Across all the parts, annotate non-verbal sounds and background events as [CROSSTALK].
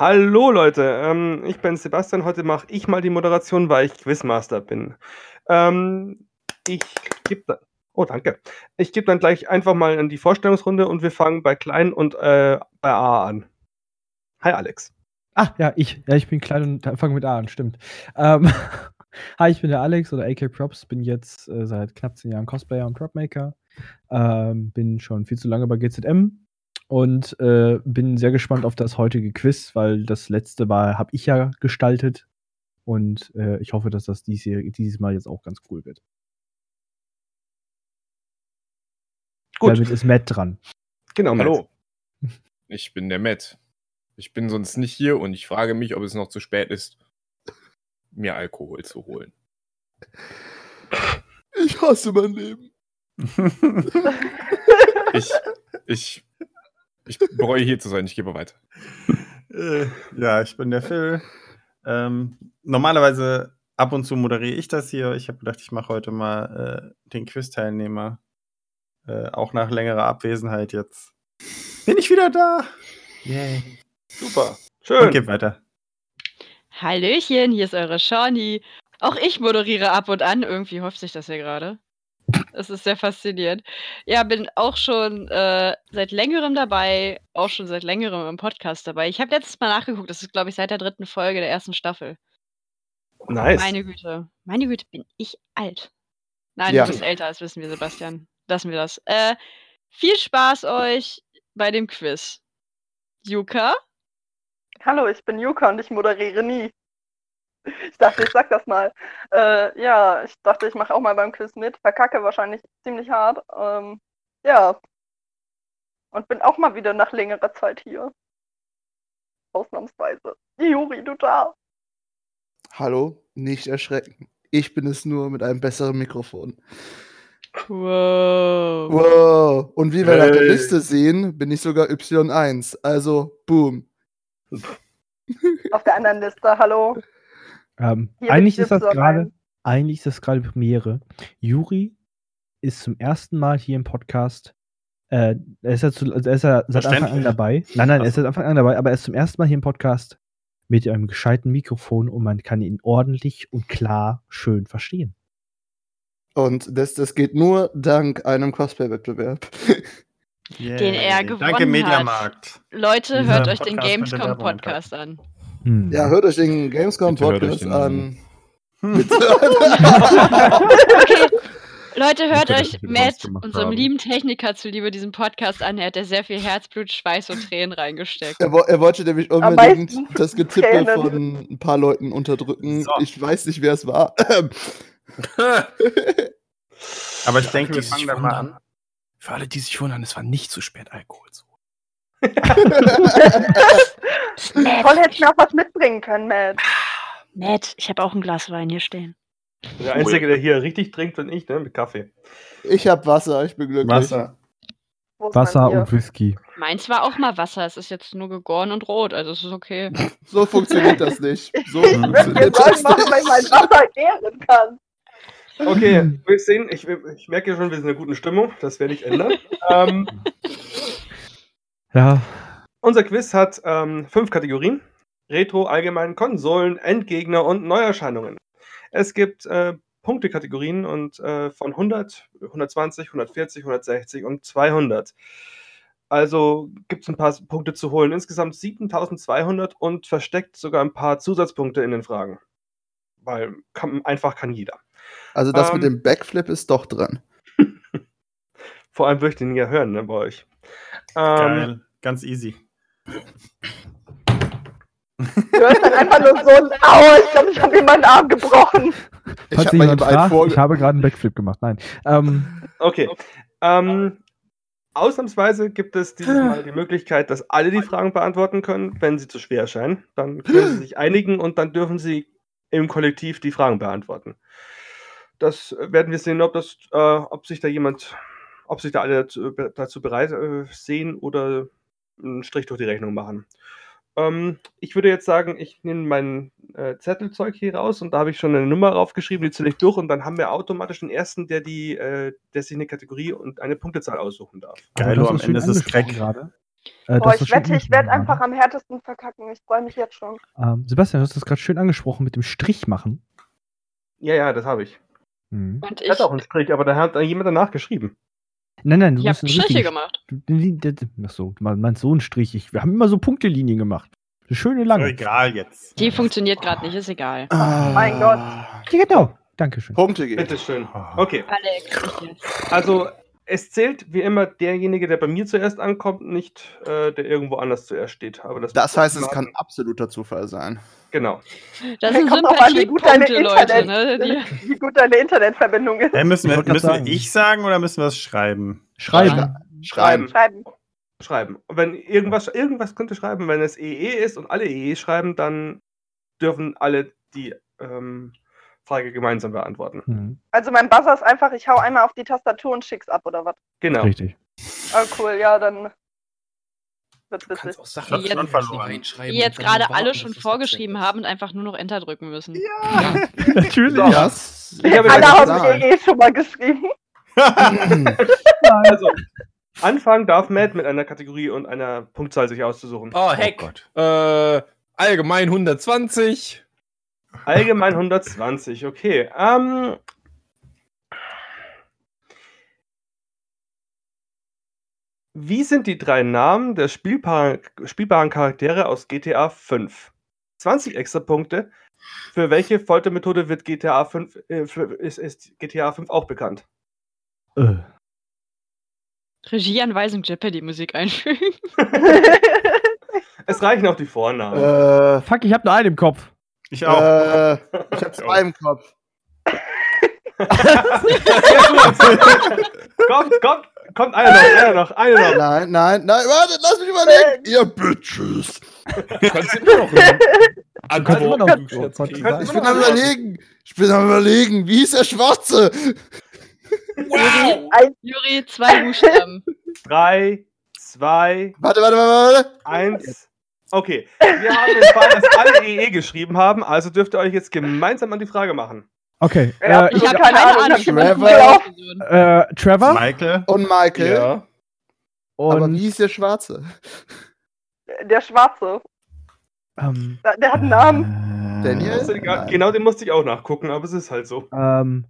Hallo Leute, ähm, ich bin Sebastian. Heute mache ich mal die Moderation, weil ich Quizmaster bin. Ähm, ich gebe da oh, danke. Ich gebe dann gleich einfach mal in die Vorstellungsrunde und wir fangen bei klein und äh, bei A an. Hi Alex. Ah, ja, ich. Ja, ich bin klein und fange mit A an, stimmt. Ähm, [LAUGHS] hi, ich bin der Alex oder AK Props, bin jetzt äh, seit knapp zehn Jahren Cosplayer und Dropmaker. Ähm, bin schon viel zu lange bei GZM und äh, bin sehr gespannt auf das heutige Quiz, weil das letzte Mal habe ich ja gestaltet und äh, ich hoffe, dass das dies hier, dieses Mal jetzt auch ganz cool wird. Gut. Damit ist Matt dran. Genau, Matt. Hallo. Ich bin der Matt. Ich bin sonst nicht hier und ich frage mich, ob es noch zu spät ist, mir Alkohol zu holen. Ich hasse mein Leben. [LAUGHS] [LAUGHS] ich, ich, ich bereue hier zu sein. Ich gebe weiter. Äh, ja, ich bin der Phil. Ähm, normalerweise ab und zu moderiere ich das hier. Ich habe gedacht, ich mache heute mal äh, den Quiz-Teilnehmer. Äh, auch nach längerer Abwesenheit jetzt. Bin ich wieder da? Yay. Super. Schön. Und geht weiter. Hallöchen, hier ist eure Shawnee. Auch ich moderiere ab und an. Irgendwie hofft sich das ja gerade. Es ist sehr faszinierend. Ja, bin auch schon äh, seit längerem dabei, auch schon seit längerem im Podcast dabei. Ich habe letztes Mal nachgeguckt, das ist, glaube ich, seit der dritten Folge der ersten Staffel. Nice. Meine Güte. Meine Güte, bin ich alt. Nein, Ja. du bist älter, das wissen wir, Sebastian. Lassen wir das. Äh, viel Spaß euch bei dem Quiz. Yuka? Hallo, ich bin Yuka und ich moderiere nie. Ich dachte, ich sag das mal. Äh, ja, ich dachte, ich mache auch mal beim Quiz mit. Verkacke wahrscheinlich ziemlich hart. Ähm, ja. Und bin auch mal wieder nach längerer Zeit hier. Ausnahmsweise. Juri, du da. Hallo, nicht erschrecken. Ich bin es nur mit einem besseren Mikrofon. Wow. Wow. Und wie wir nach der Hey. Liste sehen, bin ich sogar Y1. Also, boom. Auf der anderen Liste, hallo. Ähm, eigentlich ist das Y1. gerade, eigentlich ist das gerade Premiere. Juri ist zum ersten Mal hier im Podcast. Äh, er ist ja, zu, also er ist ja seit Anfang an dabei. Nein, nein, er ist seit Anfang an dabei, aber er ist zum ersten Mal hier im Podcast mit einem gescheiten Mikrofon und man kann ihn ordentlich und klar schön verstehen. Und das, das geht nur dank einem Cosplay-Wettbewerb. [LAUGHS] Den er gewonnen Danke, hat. Mediamarkt. Leute, Dieser hört euch den Gamescom-Podcast an. Hm. Ja, hört euch den Gamescom Bitte hört euch Podcast den- an. [LAUGHS] Okay. Leute, hört euch Matt, unserem haben. lieben Techniker, zuliebe diesen Podcast an. Er hat da sehr viel Herzblut, Schweiß und Tränen reingesteckt. Er, er wollte nämlich unbedingt das Getippel Tränen. von ein paar Leuten unterdrücken. So. Ich weiß nicht, wer es war. [LAUGHS] Aber ich denke, wir die fangen dann mal an. Für alle, die sich wundern, es war nicht zu spät, Alkohol zu [LAUGHS] Toll, hätte ich mir auch was mitbringen können, Matt. Matt, ich habe auch ein Glas Wein hier stehen. Der Einzige, der hier richtig trinkt, bin ich, ne? Mit Kaffee. ich hab Wasser, ich bin glücklich. Wasser. Wasser und Whisky. Meins war auch mal Wasser. Es ist jetzt nur gegoren und rot, also es ist okay. [LAUGHS] So funktioniert das nicht. So Ich würde dir funktioniert das machen, wenn ich mein nicht. Wasser gären kann. Okay, wir sehen, ich, ich merke schon, wir sind in einer guten Stimmung. Das werde ich ändern. [LAUGHS] ähm, Ja, unser Quiz hat ähm, fünf Kategorien. Retro, Allgemein, Konsolen, Endgegner und Neuerscheinungen. Es gibt äh, Punktekategorien und äh, von 100, 120, 140, 160 und 200. Also gibt es ein paar Punkte zu holen. Insgesamt 7200 und versteckt sogar ein paar Zusatzpunkte in den Fragen. Weil kann, einfach kann jeder. Also das mit Ähm, dem Backflip ist doch dran. [LAUGHS] Vor allem würde ich den ja hören ne, bei euch. Ähm, Geil. Ganz easy. Du hörst dann einfach nur so ein Aua, ich glaube, ich habe mir meinen Arm gebrochen. Ich hab fragt, ich habe gerade einen Backflip gemacht. Nein. Ähm, Okay. Ähm, ausnahmsweise gibt es dieses Mal die Möglichkeit, dass alle die Fragen beantworten können, wenn sie zu schwer erscheinen. Dann können sie sich einigen und dann dürfen sie im Kollektiv die Fragen beantworten. Das werden wir sehen, ob, das, äh, ob sich da jemand, ob sich da alle dazu, dazu bereit äh, sehen oder einen Strich durch die Rechnung machen. Ähm, ich würde jetzt sagen, ich nehme mein äh, Zettelzeug hier raus und da habe ich schon eine Nummer draufgeschrieben, die zähle ich durch und dann haben wir automatisch den ersten, der die, äh, der sich eine Kategorie und eine Punktezahl aussuchen darf. Geil, das am ist Ende ist es Crack. gerade. Äh, Boah, ich wette, ich werde einfach am härtesten verkacken. Ich freue mich jetzt schon. Ähm, Sebastian, du hast das gerade schön angesprochen mit dem Strich machen. Ja, ja, das habe ich. Mhm. Und Ich ich, hatte auch einen Strich, aber da hat jemand danach geschrieben. Nein, nein, du ich musst habe einen Striche gemacht. Du- Ach so, du meinst so Strich. Ich, wir haben immer so Punktelinien gemacht. Eine schöne lange. egal jetzt. Die funktioniert gerade nicht, ist egal. mein Gott. Ja, genau. Dankeschön. Punkte geben. Bitteschön. Okay, Alex, also es zählt wie immer derjenige, der bei mir zuerst ankommt, nicht äh, der irgendwo anders zuerst steht. Aber das, Das heißt, es kann absoluter Zufall sein. Genau. Das sind Kommt drauf an, wie gut deine Sympathiepunkte, Leute. Internet, Ne? Die, [LAUGHS] wie gut deine Internetverbindung ist. Hey, müssen wir, müssen sagen. ich sagen oder müssen wir es schreiben? Schreiben. Schreiben. Schreiben. Schreiben. Und wenn irgendwas, irgendwas könnte schreiben, wenn es EE ist und alle EE schreiben, dann dürfen alle die ähm, Frage gemeinsam beantworten. Mhm. Also mein Buzzer ist einfach, ich hau einmal auf die Tastatur und schick's ab, oder was? Genau. Richtig. Ah, cool, ja, dann Du kannst auch Sachen Die jetzt- die jetzt gerade alle schon vorgeschrieben haben und einfach nur noch Enter drücken müssen. Ja. [LAUGHS] Natürlich. So. Das Ich habe Alle haben eh schon mal geschrieben. [LAUGHS] also, anfangen darf Matt mit einer Kategorie und einer Punktzahl sich auszusuchen. Oh, Heck. Gott. äh, allgemein 120. Allgemein 120, okay. Ähm, wie sind die drei Namen der spielbaren, spielbaren Charaktere aus GTA 5? 20 extra Punkte. Für welche Foltermethode wird GTA 5, äh, für, ist, ist GTA 5 auch bekannt? Äh. Regieanweisung Jeopardy-Musik einfügen. [LAUGHS] [LAUGHS] Es reichen auch die Vornamen. äh, Fuck, ich hab nur einen im Kopf. Ich auch. äh, ich hab zwei im Kopf. [LAUGHS] kommt, kommt, kommt einer noch, einer noch, einer noch. Nein, nein, nein, warte, lass mich überlegen. Ihr Bitches. Du kannst immer noch Du kannst immer noch. Ich bin am überlegen. Ich bin am überlegen. Wie ist der Schwarze? Wow! Juri, zwei Buchstaben. Drei, zwei, Warte, warte, warte, warte. Eins. Okay, wir haben den Fall, dass alle EE geschrieben haben, also dürft ihr euch jetzt gemeinsam an die Frage machen. Okay. Ja, Äh, Ich habe keine keine, Ahnung, Trevor. Äh, Trevor Michael. Und Michael. Ja. Aber und wie ist der Schwarze? Der Schwarze. ähm, Der der hat einen Namen. Daniel? Das ist egal. Nein. Genau, den musste ich auch nachgucken, aber es ist halt so. ähm,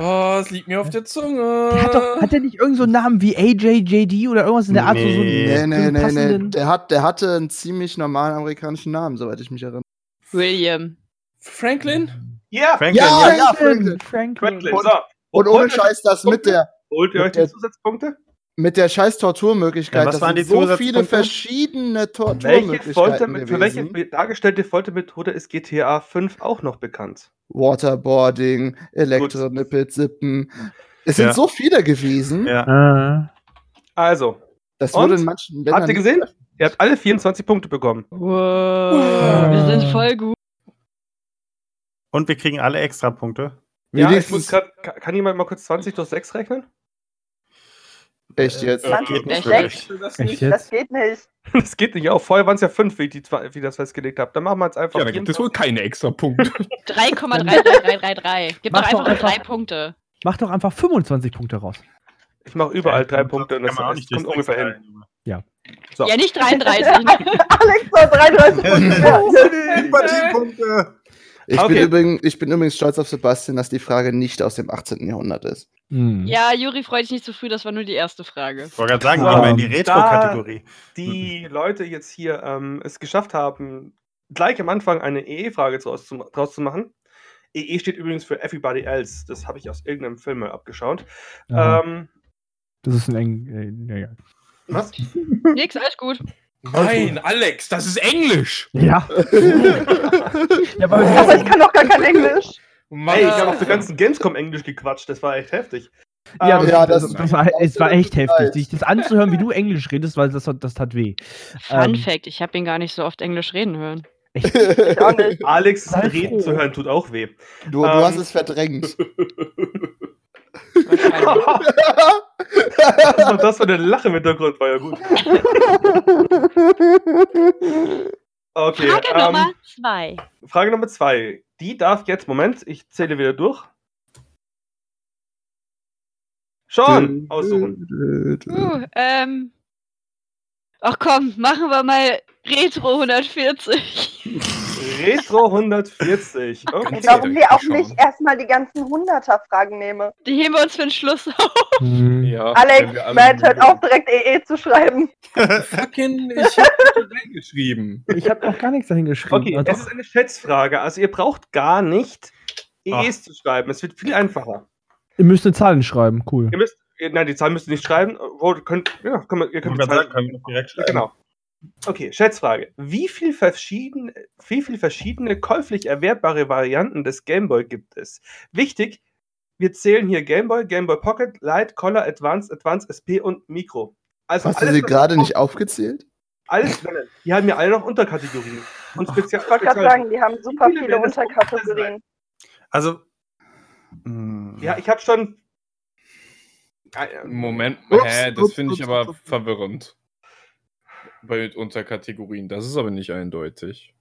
Oh, es liegt mir auf der Zunge. der hat doch, hat der nicht irgend so einen Namen wie AJJD oder irgendwas in der Art? So, so Nee. Nee, so nee, nee, nee. passenden- Der, hat, der hatte einen ziemlich normalen amerikanischen Namen, soweit ich mich erinnere. William. Franklin? Ja, Franklin, Ja, ja. ja, Franklin. Franklin. Franklin. Franklin. Und-. Und ohne Scheiß, das mit der, Holt ihr euch die Zusatzpunkte? mit der scheiß Torturmöglichkeit. Ja, was das waren sind die so viele verschiedene Folter, Torturmöglichkeiten für welche dargestellte Foltermethode ist GTA 5 auch noch bekannt? Waterboarding, Elektronippel, Sippen. Es sind Ja. so viele gewesen. Ja. Äh, Also, Das wurde in manchen Ländern habt ihr gesehen? Ihr habt alle 24 Punkte bekommen. Wow. Wir sind voll gut. Und wir kriegen alle extra Punkte. Ja, ich muss grad, kann, jemand mal kurz 20 durch 6 rechnen? Echt jetzt? Äh, geht nicht Echt? wirklich. Das echt nicht? Das geht nicht. Das geht nicht auf. Vorher waren es ja 5, wie ich, die, wie ich das festgelegt habe. Dann machen wir jetzt einfach Ja, da gibt es wohl keine extra Punkte. [LAUGHS] 3,3333. Gib doch Mach doch einfach einfach- drei Punkte. Mach doch einfach 25 Punkte raus. Ich mache überall drei Kann Punkte und das auch nicht kommt ungefähr hin. teilen. So. Ja, nicht 33. ne? [LAUGHS] Alex soll [LAUGHS] 33 Punkte. Ja. Ich, Okay. bin übrigens, ich bin übrigens stolz auf Sebastian, dass die Frage nicht aus dem 18. Jahrhundert ist. Hm. ja, Juri, freu dich nicht zu früh, das war nur die erste Frage. Ich wollte gerade sagen, So, gehen wir in die Retro-Kategorie. Die Leute jetzt hier ähm, es geschafft haben, gleich am Anfang eine EE-Frage draus zu, draus zu machen. EE steht übrigens für Everybody Else. Das habe ich aus irgendeinem Film mal abgeschaut. Ähm, das ist ein eng. Äh, ja, ja. was? Nix, alles gut. Nein, Alex, das ist Englisch. Ja. [LAUGHS] ja, aber Aber ich kann doch gar kein [LAUGHS] Englisch. Mann. Hey, ich habe auf der ganzen Gamescom Englisch gequatscht. Das war echt heftig. Ja, Ähm, das, ja, das, das- das, war, es war echt heftig, sich das anzuhören, wie du Englisch redest, weil das, das tat weh. Fun Ähm. Fact, ich habe ihn gar nicht so oft Englisch reden hören. [LAUGHS] Ich. Alex Sei reden froh. zu hören tut auch weh. Du, du Ähm. hast es verdrängt. Das war das für eine Lache im Hintergrund, war ja gut. Okay, Frage ähm, Nummer zwei. Frage Nummer zwei. Die darf jetzt, Moment, ich zähle wieder durch. Schon aussuchen. Uh, ähm, Ach komm, machen wir mal Retro 140. Retro 140. Und Okay. warum wir auch nicht erstmal die ganzen 100er-Fragen nehmen. Die heben wir uns für den Schluss auf. Hm. Ja, Alex, Matt, hört auf, direkt EE zu schreiben. [LAUGHS] Fucking, ich hab das reingeschrieben. Ich habe noch gar nichts dahin geschrieben. Okay, es doch. ist eine Schätzfrage. Also ihr braucht gar nicht Ach. EEs zu schreiben. Es wird viel einfacher. Ihr müsst eine Zahlen schreiben, cool. Ihr müsst, nein, die Zahl müsst ihr nicht schreiben. Wo, könnt, ja, könnt, ihr Ich könnt die Zahl sagen, können wir noch direkt schreiben. Genau. Okay, Schätzfrage. Wie viel, verschieden, wie viel verschiedene käuflich erwerbbare Varianten des Gameboy gibt es? Wichtig, wir zählen hier Gameboy, Gameboy Pocket, Lite, Color, Advanced, Advanced SP und Micro. Also Hast du sie gerade nicht aufgezählt? Alles, die haben ja alle noch Unterkategorien. Und speziell, Ich wollte gerade sagen, die haben super viele viele Unterkategorien. Also. mh, Ja, ich habe schon. Moment, Ups, hä, das finde ich ups, aber ups, verwirrend. Bei Unterkategorien, das ist aber nicht eindeutig.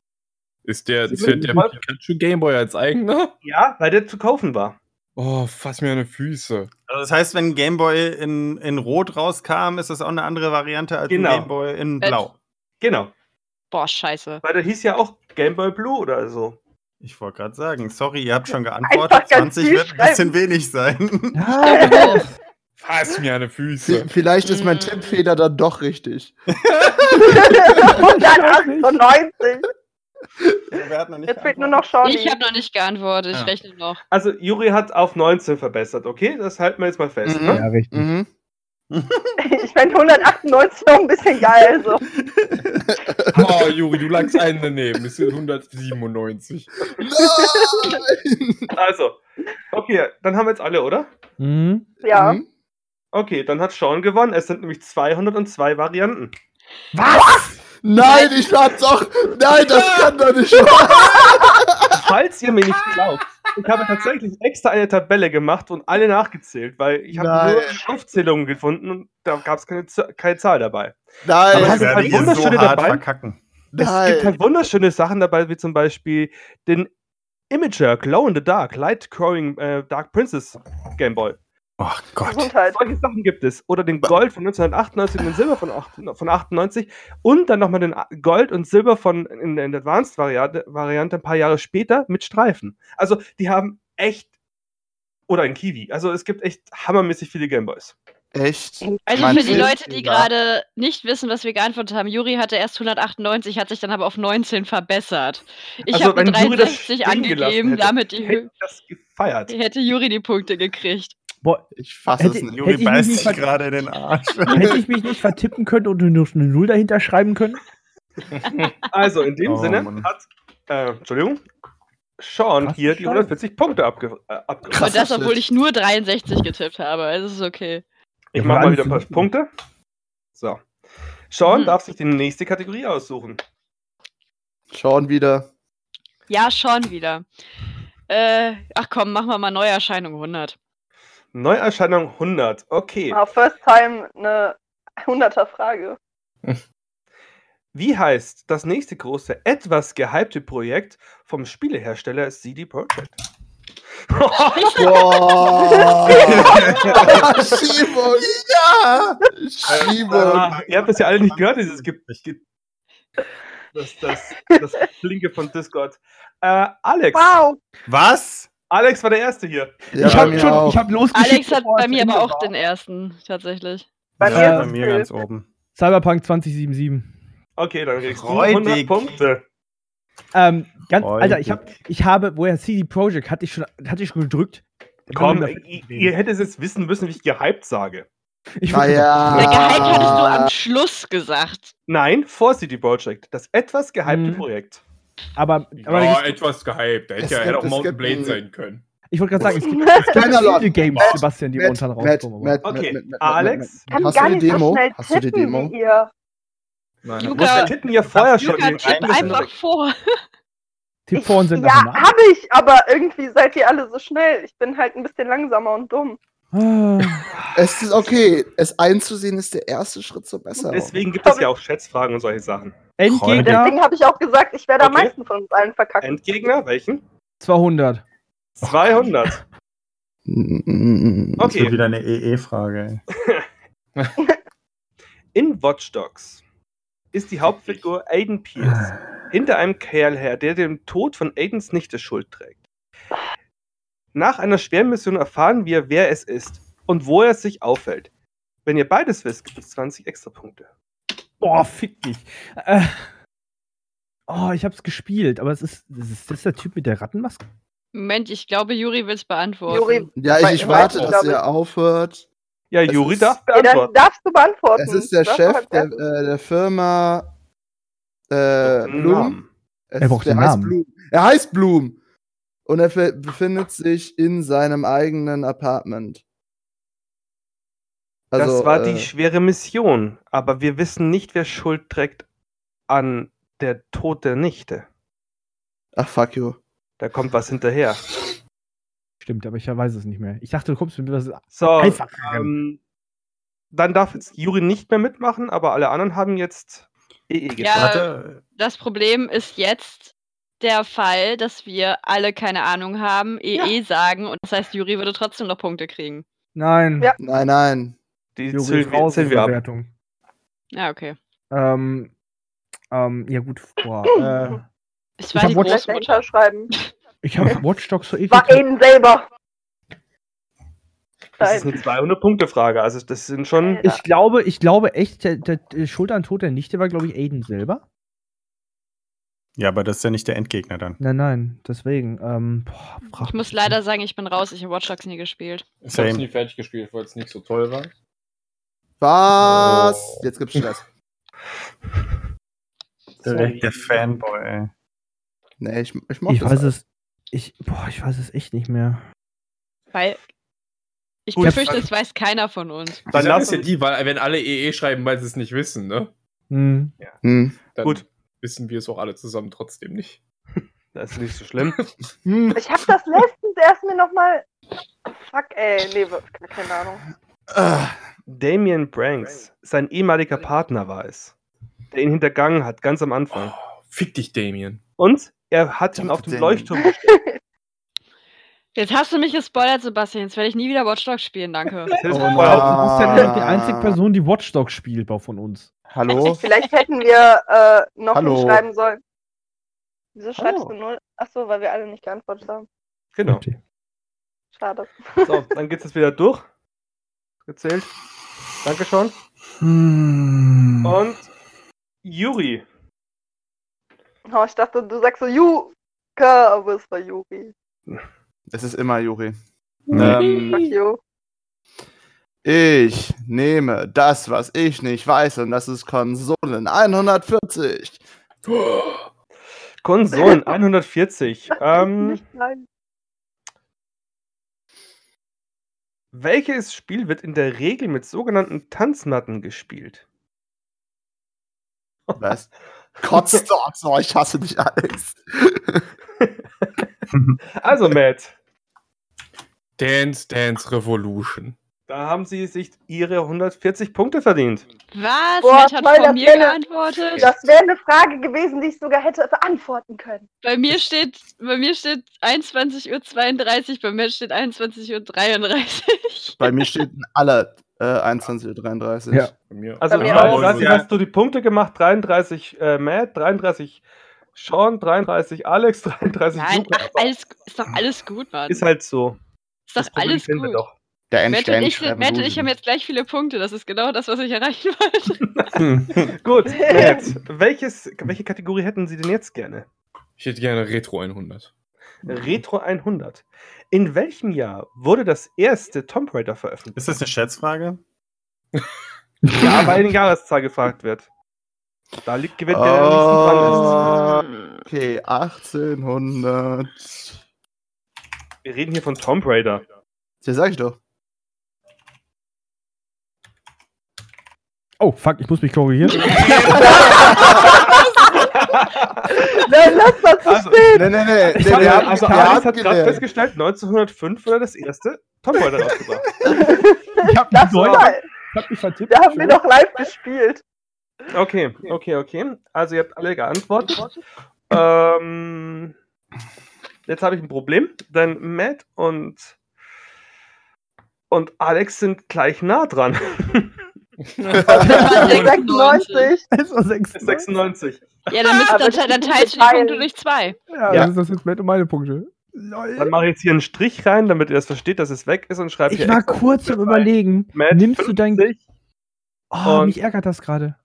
Ist der, zählt der Pikachu Gameboy als eigener? Ja, weil der zu kaufen war. Oh, fass mir an die Füße. Also das heißt, wenn Gameboy in, in Rot rauskam, ist das auch eine andere Variante als Genau. ein Gameboy in Äh, Blau. Genau. Boah, scheiße. Weil der hieß ja auch Gameboy Blue oder so. Ich wollte gerade sagen, sorry, ihr habt schon geantwortet. ganz 20 viel wird ein bisschen wenig sein. Ja, Fass mir an die Füße. Vielleicht ist mein Mm. Tippfehler dann doch richtig. 198. Wer hat noch nicht Jetzt fehlt nur noch Shawnee. Ich habe noch nicht geantwortet, ich Ja. rechne noch. Also, Juri hat auf 19 verbessert, okay? Das halten wir jetzt mal fest. Mhm. Ne? ja richtig. Mhm. [LAUGHS] [LAUGHS] Ich fände 198 noch ein bisschen geil. So. [LAUGHS] Oh, Juri, du lagst einen daneben. Es sind 197. Nein! Also, okay, dann haben wir jetzt alle, oder? Mhm. Ja. Mhm. Okay, dann hat Sean gewonnen. Es sind nämlich 202 Varianten. Nein, ich hab's auch. Nein, das kann doch nicht [LAUGHS] Falls ihr mir nicht glaubt, ich habe tatsächlich extra eine Tabelle gemacht und alle nachgezählt, weil ich habe nur Aufzählungen gefunden und da gab es keine, keine Zahl dabei. Nein, Aber du werde halt so wunderschöne hart dabei? verkacken. Es gibt halt wunderschöne Sachen dabei, wie zum Beispiel den Imager Glow in the Dark Light Growing äh, Dark Princess Game Boy. Oh Gott. Gesundheit. Solche Sachen gibt es. Oder den Gold von 1998 und den Silber von, 8, von 98 und dann nochmal den Gold und Silber von in, in der Advanced Variante, Variante ein paar Jahre später mit Streifen. Also die haben echt oder ein Kiwi. Also es gibt echt hammermäßig viele Gameboys. Echt? Also Mein für die Leute, die gerade nicht wissen, was wir geantwortet haben, Juri hatte erst 198, hat sich dann aber auf 19 verbessert. Ich Also, habe wenn eine Juri das 63 stehen gelassen angegeben, hätte, damit die Hätte das gefeiert. hätte Juri die Punkte gekriegt. Boah, Ich fasse Hätte- es nicht. Juri Hätte ich mich beißt nicht sich gerade in den Arsch. [LAUGHS] hätte ich mich nicht vertippen können und nur eine Null dahinter schreiben können? [LAUGHS] Also in dem Oh, Sinne Mann. hat, äh, Entschuldigung, Sean Krass, hier die Sean. 140 Punkte abge äh. Und das, obwohl ich nur 63 getippt habe. Also es ist okay. Ich mache mal wieder ein paar Punkte. So. Sean Hm. darf sich die nächste Kategorie aussuchen. Schauen wieder. Ja, schon wieder. Äh, ach komm, machen wir mal Neuerscheinung 100. Neuerscheinung 100. Okay. Ah, first time eine 100er Frage. [LAUGHS] Wie heißt das nächste große, etwas gehypte Projekt vom Spielehersteller CD Projekt? Boah! Schiebung! Ja! Schiebung! Ah, ihr habt das ja alle nicht gehört, dieses Ge Ge das, das, das Flinke von Discord. Äh, Alex. Wow. Was? Alex war der Erste hier. Ja, ich habe schon, auch. ich habe losgeschickt. Alex hat bei mir aber auch war. den ersten, tatsächlich. Bei Äh, mir Bei mir ganz oben. Cyberpunk 2077. Okay, dann kriegst du Freudig. 100 Punkte. Ähm, ganz. Alter, ich, hab, ich habe, woher CD Projekt hatte ich schon, hatte ich schon gedrückt. Komm, ihr, ihr hättet es jetzt wissen müssen, wie ich gehypt sage. Ich Na wusste ja. Der Gehalt hattest du am Schluss gesagt. Nein, vor CD Projekt. Das etwas gehypte Mhm. Projekt. Aber, aber Ja, da etwas gehypt. Es hätte ja gibt- auch Mountain Blade ein- sein können. ich wollte gerade sagen, es gibt, es gibt viele Games, Matt, Sebastian, die Matt, momentan Matt, rauskommen. Matt, Okay, Matt, Matt, Alex? Matt, Kann Hast du die so Demo? Hast du die Demo? wie ihr. Nein, Juka- Du tippen ja vorher schon. Luca, die- tipp einfach vor. Tipp vor und sind ja, habe ich, aber irgendwie seid ihr alle so schnell. Ich bin halt ein bisschen langsamer und dumm. Ah, Es ist okay. Es einzusehen ist der erste Schritt zur Besserung. Deswegen gibt es ja auch Schätzfragen und solche Sachen. Endgegner Deswegen habe ich auch gesagt, ich werde am Okay. meisten von uns allen verkacken. Endgegner, welchen? 200. 200. Mm, Das Okay. wird wieder eine EE-Frage. [LAUGHS] In Watch Dogs ist die Hauptfigur Aiden Pierce [SIGHS] hinter einem Kerl her, der dem Tod von Aidens Nichte Schuld trägt. Nach einer schweren Mission erfahren wir, wer es ist und wo er sich aufhält. Wenn ihr beides wisst, gibt es 20 extra Punkte. Boah, fick dich. Äh, oh, ich hab's gespielt, aber es ist, das ist das der Typ mit der Rattenmaske? Moment, ich glaube, Juri will es beantworten. Juri, Ja, ich, ich warte, dass ihr aufhört. Ja, Es Juri ist- darf ja, dann beantworten. darfst du beantworten. Es ist der Du hast Chef der, äh, der Firma äh, Blum. Er braucht den heißt Namen. Blum. Er heißt Blum. Und er befindet sich in seinem eigenen Apartment. Also, das war äh, die schwere Mission, aber wir wissen nicht, wer Schuld trägt an der Tod der Nichte. Ach, fuck you. Da kommt was hinterher. Stimmt, aber ich weiß es nicht mehr. Ich dachte, du kommst mit was. So, Einfach. ähm, dann darf jetzt Juri nicht mehr mitmachen, aber alle anderen haben jetzt EE getan. Ja. Warte, Das Problem ist jetzt der Fall, dass wir alle keine Ahnung haben, EE sagen und das heißt, Juri würde trotzdem noch Punkte kriegen. Nein. Ja. Nein, nein. Die Juri zählen ist wir, raus zählen aus wir der ab. Wertung. Ja, okay. Ähm, ähm, ja gut, boah, [LAUGHS] äh, Es Ich war hab die Großmutter. schreiben. ich habe [LAUGHS] Watch Dogs so ewig. War Aiden selber. Das ist eine 200-Punkte-Frage. Also, das sind schon. Ich glaube, ich glaube echt, der, der, der Schuld an Tod der Nichte war, glaube ich, Aiden selber. Ja, aber das ist ja nicht der Endgegner dann. Nein, nein, deswegen. Ähm, boah, Ich muss leider sagen, ich bin raus. Ich habe Watch Dogs nie gespielt. Ich hab's Same. nie fertig gespielt, weil es nicht so toll war. Was? Oh. Jetzt gibt's Stress. Direkt der Fanboy, ey. Nee, ich, ich nicht. mochte Ich weiß halt. es. Ich, boah, ich weiß es echt nicht mehr. Weil ich Gut, befürchte, es weiß keiner von uns. Dann lassen- ja die, weil wenn alle EE schreiben, weil sie es nicht wissen, ne? Hm. Hm. Dann Gut. Wissen wir es auch alle zusammen trotzdem nicht. [LAUGHS] Das ist nicht so schlimm. [LAUGHS] Ich hab das letztens erst mir nochmal. Fuck, ey, nee, keine Ahnung. Ah, Damien Branks, sein ehemaliger Partner war es, der ihn hintergangen hat, ganz am Anfang. Oh, fick dich, Damien. Und er hat ihn auf dem. Leuchtturm gestellt. [LAUGHS] Jetzt hast du mich gespoilert, Sebastian. Jetzt werde ich nie wieder Watch Dogs spielen, danke. Oh Du bist ja die einzige Person, die Watch Dogs spielt, von uns. Hallo? Vielleicht hätten wir äh, noch Hallo. nicht schreiben sollen. Wieso schreibst Oh. du null? Achso, weil wir alle nicht geantwortet haben. Genau. Okay. Schade. So, dann geht's jetzt wieder durch. Gezählt. Danke schon. Hm. Und Juri. Oh, ich dachte, du sagst so Juka, aber es war Juri. Es ist immer Juri. Mhm. Ähm, Fuck you. Ich nehme das, was ich nicht weiß, und das ist Konsolen 140. Konsolen 140. [LAUGHS] Ähm, welches Spiel wird in der Regel mit sogenannten Tanzmatten gespielt? Was? [LAUGHS] Kotzdogs, oh, ich hasse dich, Alex. [LAUGHS] Also, Matt, Dance Dance Revolution. Da haben sie sich ihre 140 Punkte verdient. Was? Boah, Matt hat toll, das mir wäre- geantwortet. Das wäre eine Frage gewesen, die ich sogar hätte beantworten können. Bei mir steht, bei mir steht 21.32 Uhr, bei mir steht 21.33 Uhr. Bei mir stehen [LAUGHS] alle äh, 21.33 Uhr. Ja. Bei mir. Also, Bei mir weiß, auch. weiß nicht, Ja. hast du die Punkte gemacht? 33 äh, Matt, 33 Sean, 33 Alex, 33 Nein, ach, alles, ist doch alles gut, Mann. Ist halt so. Ist doch Das Problem alles wir gut. Der Matt und, Einstein ich, Matt und ich haben jetzt gleich viele Punkte. Das ist genau das, was ich erreichen wollte. [LAUGHS] [LAUGHS] Gut, Matt, welches, welche Kategorie hätten Sie denn jetzt gerne? Ich hätte gerne Retro 100. Retro 100. In welchem Jahr wurde das erste Tomb Raider veröffentlicht? Ist das eine Schätzfrage? [LAUGHS] Ja, weil eine Jahreszahl gefragt wird. Da liegt gewinnt der, der am nächsten Oh, okay, 1800. ist. Wir reden hier von Tomb Raider. Ja, sag ich doch. Oh, fuck, ich muss mich korrigieren. [LAUGHS] Nein, lass das so Also, stehen. Ich nee, hab, wir haben- also Alex haben hat gerade gelernt. festgestellt, 1905 wurde das erste Tomb Raider rausgebracht. Ich hab Das neu- war, ich hab mich vertippt. da haben wir doch live gespielt. Okay, okay, okay. Also ihr habt alle geantwortet. Ähm, jetzt habe ich ein Problem, denn Matt und, und Alex sind gleich nah dran. [LAUGHS] [LAUGHS] 96. Es war 6. Ist 96. Ja, dann, müsst, Aber dann, dann teilst du die. Punkte durch zwei. Ja, Ja. das ist das jetzt meine Punkte. Dann Lol. mache ich jetzt hier einen Strich rein, damit ihr das versteht, dass es weg ist und schreibe Ich hier war extra kurz bei Überlegen. Matt Nimmst du dein. 50, Oh, und- mich ärgert das gerade.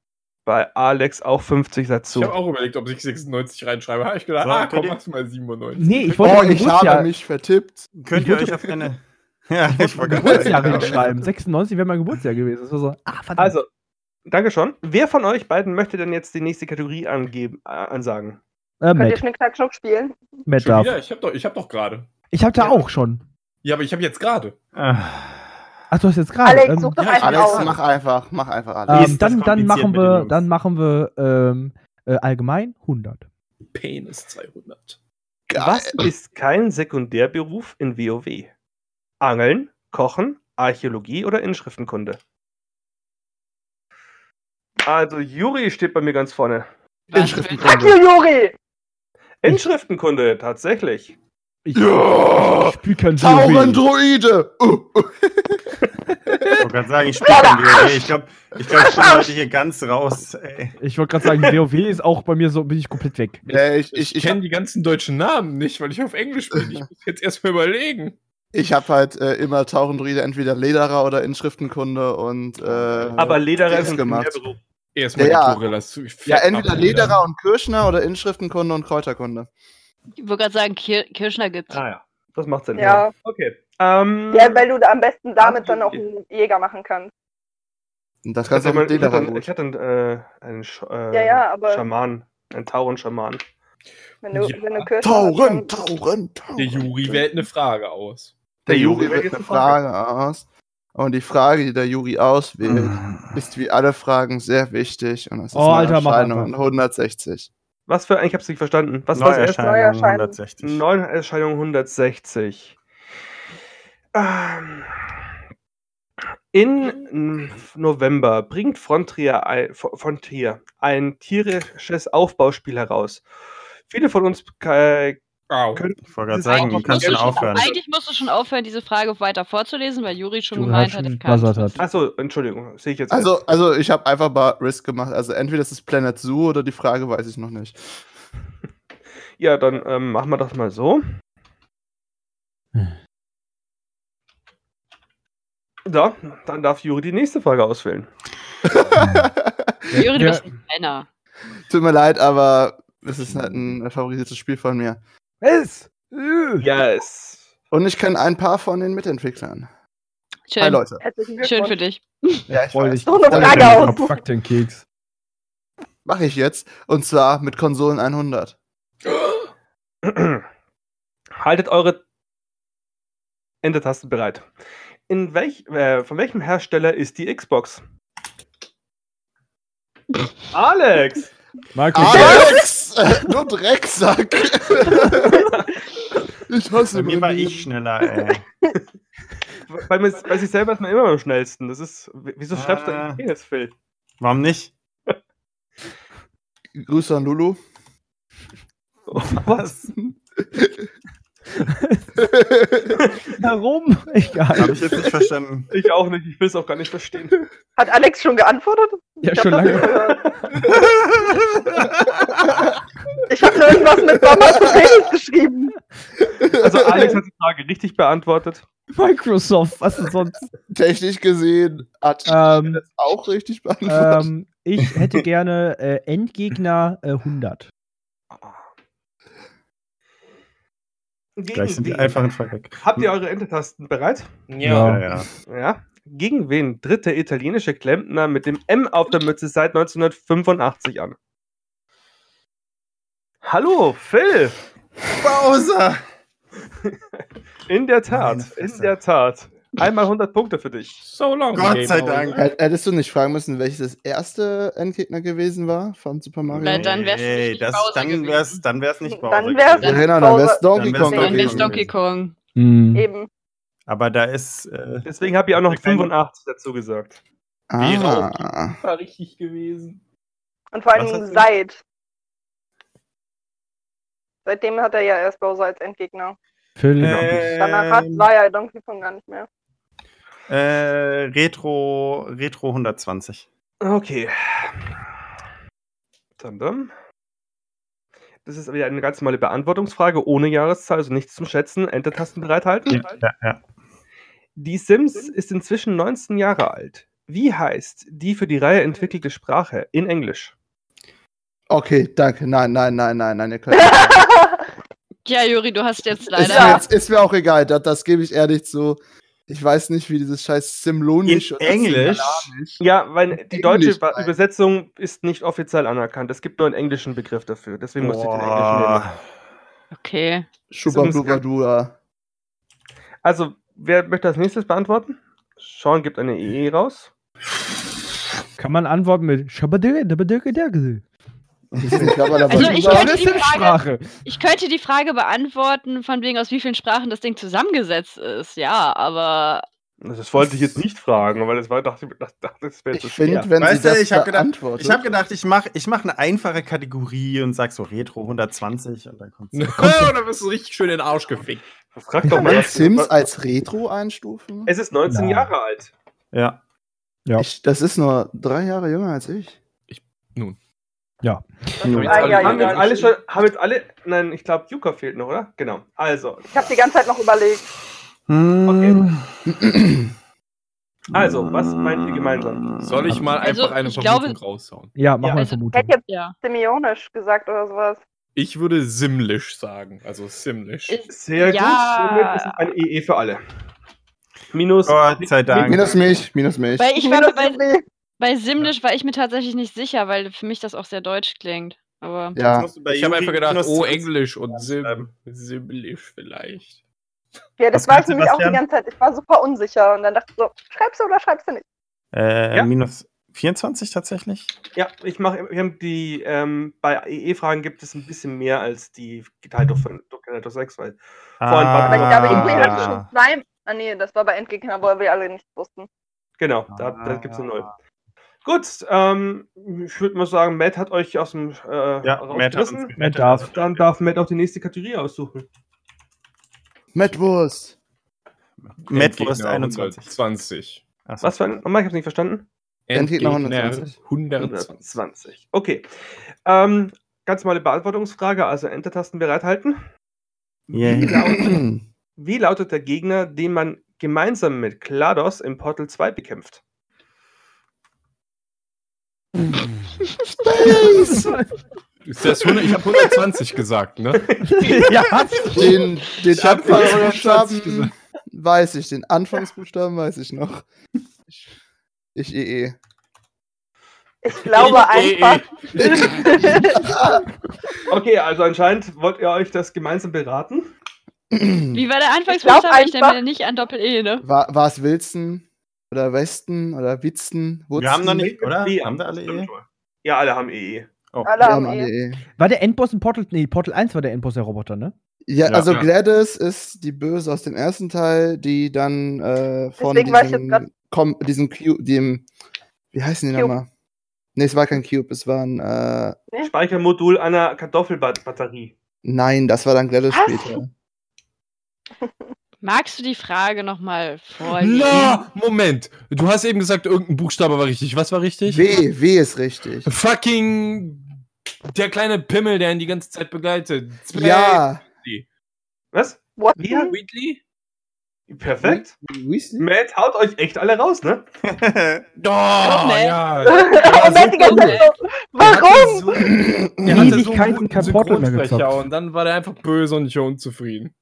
bei Alex auch 50 dazu. Ich habe auch überlegt, ob ich 96 reinschreibe. Habe ich gedacht, So, ah, komm, ihr- mach's mal 97. Nee, ich wollte Oh, ich habe mich vertippt. Könnt Ich ihr euch auf eine. Ja, ich wollte Geburtsjahr sagen, hinschreiben. 96 wäre mein Geburtsjahr gewesen. Das war so, ah, verdammt. Also, danke schon. Wer von euch beiden möchte denn jetzt die nächste Kategorie angeben, äh, ansagen? äh, Könnt ihr Matt, Schnick, Schnack, Schnuck spielen? Matt darf. Ich habe doch, ich hab doch gerade. Ich hab da Ja. auch schon. Ja, aber ich habe jetzt gerade. Ah, Ach, du hast jetzt gerade. Alex, ähm, such doch ja, einfach Alex, mach einfach, mach einfach ähm, alles. Ist das dann, dann machen wir, dann machen wir ähm, äh, allgemein 100. Penis 200. Was ist kein Sekundärberuf in WoW? Angeln, Kochen, Archäologie oder Inschriftenkunde? Also, Juri steht bei mir ganz vorne. Inschriftenkunde. Fuck you, Juri! Inschriftenkunde, tatsächlich. Ich, Ja! ich spiel kein. Taurendroide! Uh, uh. ich wollte gerade sagen, ich spiele kein WoW. Ich glaube, ich, glaub, ich bin heute hier ganz raus. Ey. Ich wollte gerade sagen, WoW ist auch bei mir so, bin ich komplett weg. Ja, ich Ich, ich, kenne die ganzen deutschen Namen nicht, weil ich auf Englisch spiele. Ich [LAUGHS] muss jetzt erstmal überlegen. Ich hab halt äh, immer Taurendroide entweder Lederer oder Inschriftenkunde und. Äh, Aber Lederer ist ein gemacht. Erstmal Ja, ja. die zu. Ja, entweder Lederer und Kirschner oder Inschriftenkunde und Kräuterkunde. Ich wollte gerade sagen, Kir Kirschner gibt's. Ah ja, das macht Sinn. Ja. Okay. Ähm, Ja, weil du am besten damit Ah, dann auch einen Jäger machen kannst. Das kannst du auch mal, mit ich hatte, Lederer einen- ich gut. hatte einen, äh, einen Sch äh, Ja, ja, aber- Schaman. Einen Tauren-Schaman. Wenn du, Ja. wenn du Kirschen Tauren, Tauren, Tauren. Der Juri wählt eine Frage aus. Der Der Juri Juri wählt wählt eine eine Frage. Frage aus. Und die Frage, die der Juri auswählt, Hm. ist wie alle Fragen sehr wichtig. Und das ist Oh, Alter, mach Erscheinung einfach. 160. Was für, ich hab's nicht verstanden. Was war das? Neuerscheinung Neuerscheinung. 160. Neuerscheinung 160. Ähm, In November bringt Frontier ein, Frontier ein tierisches Aufbauspiel heraus. Viele von uns können Ich wollte gerade sagen, du kannst schon aufhören. Eigentlich musst du schon aufhören, diese Frage weiter vorzulesen, weil Juri schon Du gemeint hat, schon ich kann. buzzert hat. Achso, Entschuldigung, sehe ich jetzt. Also, also ich habe einfach mal Risk gemacht. Also entweder ist es Planet Zoo oder die Frage weiß ich noch nicht. [LAUGHS] Ja, dann ähm, machen wir das mal so. So, dann darf Juri die nächste Frage auswählen. [LAUGHS] Juri, du bist ein Penner. Tut mir leid, aber es ist halt ein favorisiertes Spiel von mir. Es! Äh. Yes. Und ich kenne ein paar von den Mitentwicklern. Schön. Hi Leute. Schön für dich. Ja, ich Freu weiß. dich. So eine Freu Frage du Fuck den Keks. Mache ich jetzt. Und zwar mit Konsolen 100. [CLEARS THROAT] Haltet eure Enter-Tasten bereit. In welch, äh, von welchem Hersteller ist die Xbox? [LAUGHS] Alex! Microsoft. Alex! Äh, [LAUGHS] du Drecksack! [LAUGHS] ich hasse Bei mir war ich schneller, ey. [LAUGHS] Bei, mir, bei sich selber ist man immer am schnellsten. Das ist. Wieso schreibst du Ah. eigentlich Penis, Phil? Warum nicht? Grüße an Lulu. Was? [LAUGHS] Warum? Egal. Habe ich jetzt nicht verstanden. Ich auch nicht. Ich will es auch gar nicht verstehen. Hat Alex schon geantwortet? Ja, Ich schon lange. Ich habe nur irgendwas mit Mama zu Penis geschrieben. Also, Alex hat die Frage richtig beantwortet. Microsoft, was denn sonst? Technisch gesehen hat Ähm, das auch richtig beantwortet. ähm, ich hätte gerne äh, Endgegner äh, 100. Gegen Gleich sind die wen- einfachen Fragen weg. Habt ihr eure Enter-Tasten bereit? Ja. Ja, ja. Ja. Gegen wen tritt der italienische Klempner mit dem M auf der Mütze seit 1985 an? Hallo, Phil! Bowser! In der Tat, in der Tat. Einmal 100 Punkte für dich. So long. Gott Game sei. Dank. Hätt- Hättest du nicht fragen müssen, welches das erste Endgegner gewesen war von Super Mario? Weil dann wär's Ey, nicht das, Bowser dann gewesen. wär's, dann wär's nicht Bowser. Dann wär's- gewesen. ja, genau, dann wär's Donkey Kong Dann wär's. Donkey Kong. Hm. Eben. Aber da ist. Äh, Deswegen habe ich auch noch Der kleine- 85 dazu gesagt. Ah. War richtig gewesen. Und vor allem seit. Seitdem hat er ja erst Bowser als Endgegner. Phil. äh, Danach hat, war ja Donkey Kong gar nicht mehr. Äh, Retro, Retro 120. Okay. Dann, dann. Das ist wieder eine ganz normale Beantwortungsfrage ohne Jahreszahl, also nichts zum Schätzen. Enter-Tasten bereithalten. Ja, ja. Die Sims ist inzwischen 19 Jahre alt. Wie heißt die für die Reihe entwickelte Sprache in Englisch? Okay, danke. Nein, nein, nein, nein, nein. Ihr könnt [LAUGHS] Ja, Juri, du hast jetzt ist, leider. mir jetzt, ist mir auch egal. Das, das gebe ich ehrlich zu. Ich weiß nicht, wie dieses scheiß Simlonisch In oder Englisch? Simlanisch- Ja, weil die Englisch, deutsche nein. Übersetzung ist nicht offiziell anerkannt. Es gibt nur einen englischen Begriff dafür. Deswegen musste ich den englischen nehmen. Okay. Schubadubadua. Also, wer möchte als nächstes beantworten? Sean gibt eine EE raus. Kann man antworten mit Schabadere, dabadere, dabadere. Also ich könnte die Frage- Sprache. Ich könnte die Frage beantworten, von wegen aus wie vielen Sprachen das Ding zusammengesetzt ist. Ja, aber Das wollte ich jetzt nicht fragen, weil das war, dachte, dachte, dachte das wäre zu Ich schwer. finde, wenn Weißt sie du, ich habe gedacht, ich hab gedacht, ich mache ich mach eine einfache Kategorie und sag so Retro 120 und dann kommt's. [LAUGHS] Oder wirst du richtig schön in den Arsch gefickt. Frag doch kann mal. Sims als Retro einstufen? Es ist 19 Nein. Jahre alt. Ja. Ja. Ich, das ist nur drei Jahre jünger als ich. Nun. Ja. Haben, jetzt alle schon, haben jetzt alle. Nein, ich glaube, Yuka fehlt noch, oder? Genau. Also, Ich habe die ganze Zeit noch überlegt. also was meint ihr gemeinsam? Soll ich mal Also, einfach eine ich Vermutung glaube- raushauen? Ja, mach Ja. mal Also, Vermutung. Hätte jetzt ja. Semionisch gesagt oder sowas. Ich würde Simlish sagen. Also Simlish. Ist, Sehr Ja. gut. Somit ist es ein EE für alle. Minus. Gott sei Dank. Minus mich, minus mich. weil ich war Minus bei, Simi. Bei Simlish war ich mir tatsächlich nicht sicher, weil für mich das auch sehr deutsch klingt. Aber ja, ich habe einfach gedacht, oh, 20 Englisch und Sim. Simlish vielleicht. Ja, das Was war ich nämlich auch die ganze Zeit. Ich war super unsicher und dann dachte ich so, schreibst du oder schreibst du nicht? Äh, Ja. Minus 24 tatsächlich? Ja, ich mache. Wir haben die. Ähm, bei EE-Fragen gibt es ein bisschen mehr als die geteilt durch Dominator 6, weil. Vorhin war Aber ich Ah. glaube, hatte Ah. schon zwei. Ah nee, das war bei Endgegner, wo wir alle nicht wussten. Genau, da, da gibt es eine Null. Gut, ähm, ich würde mal sagen, Matt hat euch aus dem. Äh, Ja, Matt hat uns. Matt darf. Dann darf Matt auch die nächste Kategorie aussuchen. Matt Wurst. Madwurst 21. 20. Achso. Was für ein. Nochmal, ich hab's nicht verstanden. Endgegner Endgegner 120. 120. 120. Okay. Ähm, ganz normale Beantwortungsfrage, also Enter-Tasten bereithalten. Yeah. Wie, lautet, [CLEARS THROAT] wie lautet der Gegner, den man gemeinsam mit GLaDOS im Portal 2 bekämpft? Space! Ist das 100, ich habe 120 gesagt, ne? ja, Den, den Ich hab 120 Anfangsbuchstaben weiß ich. Den Anfangsbuchstaben weiß ich noch. Ich, ich eh, EE. Ich glaube Ich- einfach. [LAUGHS] Okay, also anscheinend wollt ihr euch das gemeinsam beraten. wie war der Anfangsbuchstabe? Ich denke einfach- mir nicht an Doppel-E, ne? War, war es Wilson oder Westen oder Witzen? Wir haben noch nicht, oder? Die Haben wir alle E? schon. Ja, alle haben E EE. Oh. Alle Wir haben haben alle. EE. War der Endboss in Portal. Nee, Portal 1 war der Endboss der Roboter, ne? Ja, Ja. also Ja. Gladys ist die Böse aus dem ersten Teil, die dann äh, von diesem, diesem Cube, dem, wie heißen die nochmal? Nee, es war kein Cube, es war ein, äh, Speichermodul einer Kartoffelbatterie. nein, das war dann Gladys Was? später. [LAUGHS] Magst du die Frage nochmal vorlesen? Na, Moment. Du hast eben gesagt, irgendein Buchstabe war richtig. Was war richtig? W, W ist richtig. Fucking der kleine Pimmel, der ihn die ganze Zeit begleitet. Ja, Was? What? Ja. Wheatley? Perfekt. Weasley? Matt haut euch echt alle raus, ne? [LAUGHS] Oh, ja. Warum? Der hatte so einen gezockt. und dann war der einfach böse und nicht unzufrieden.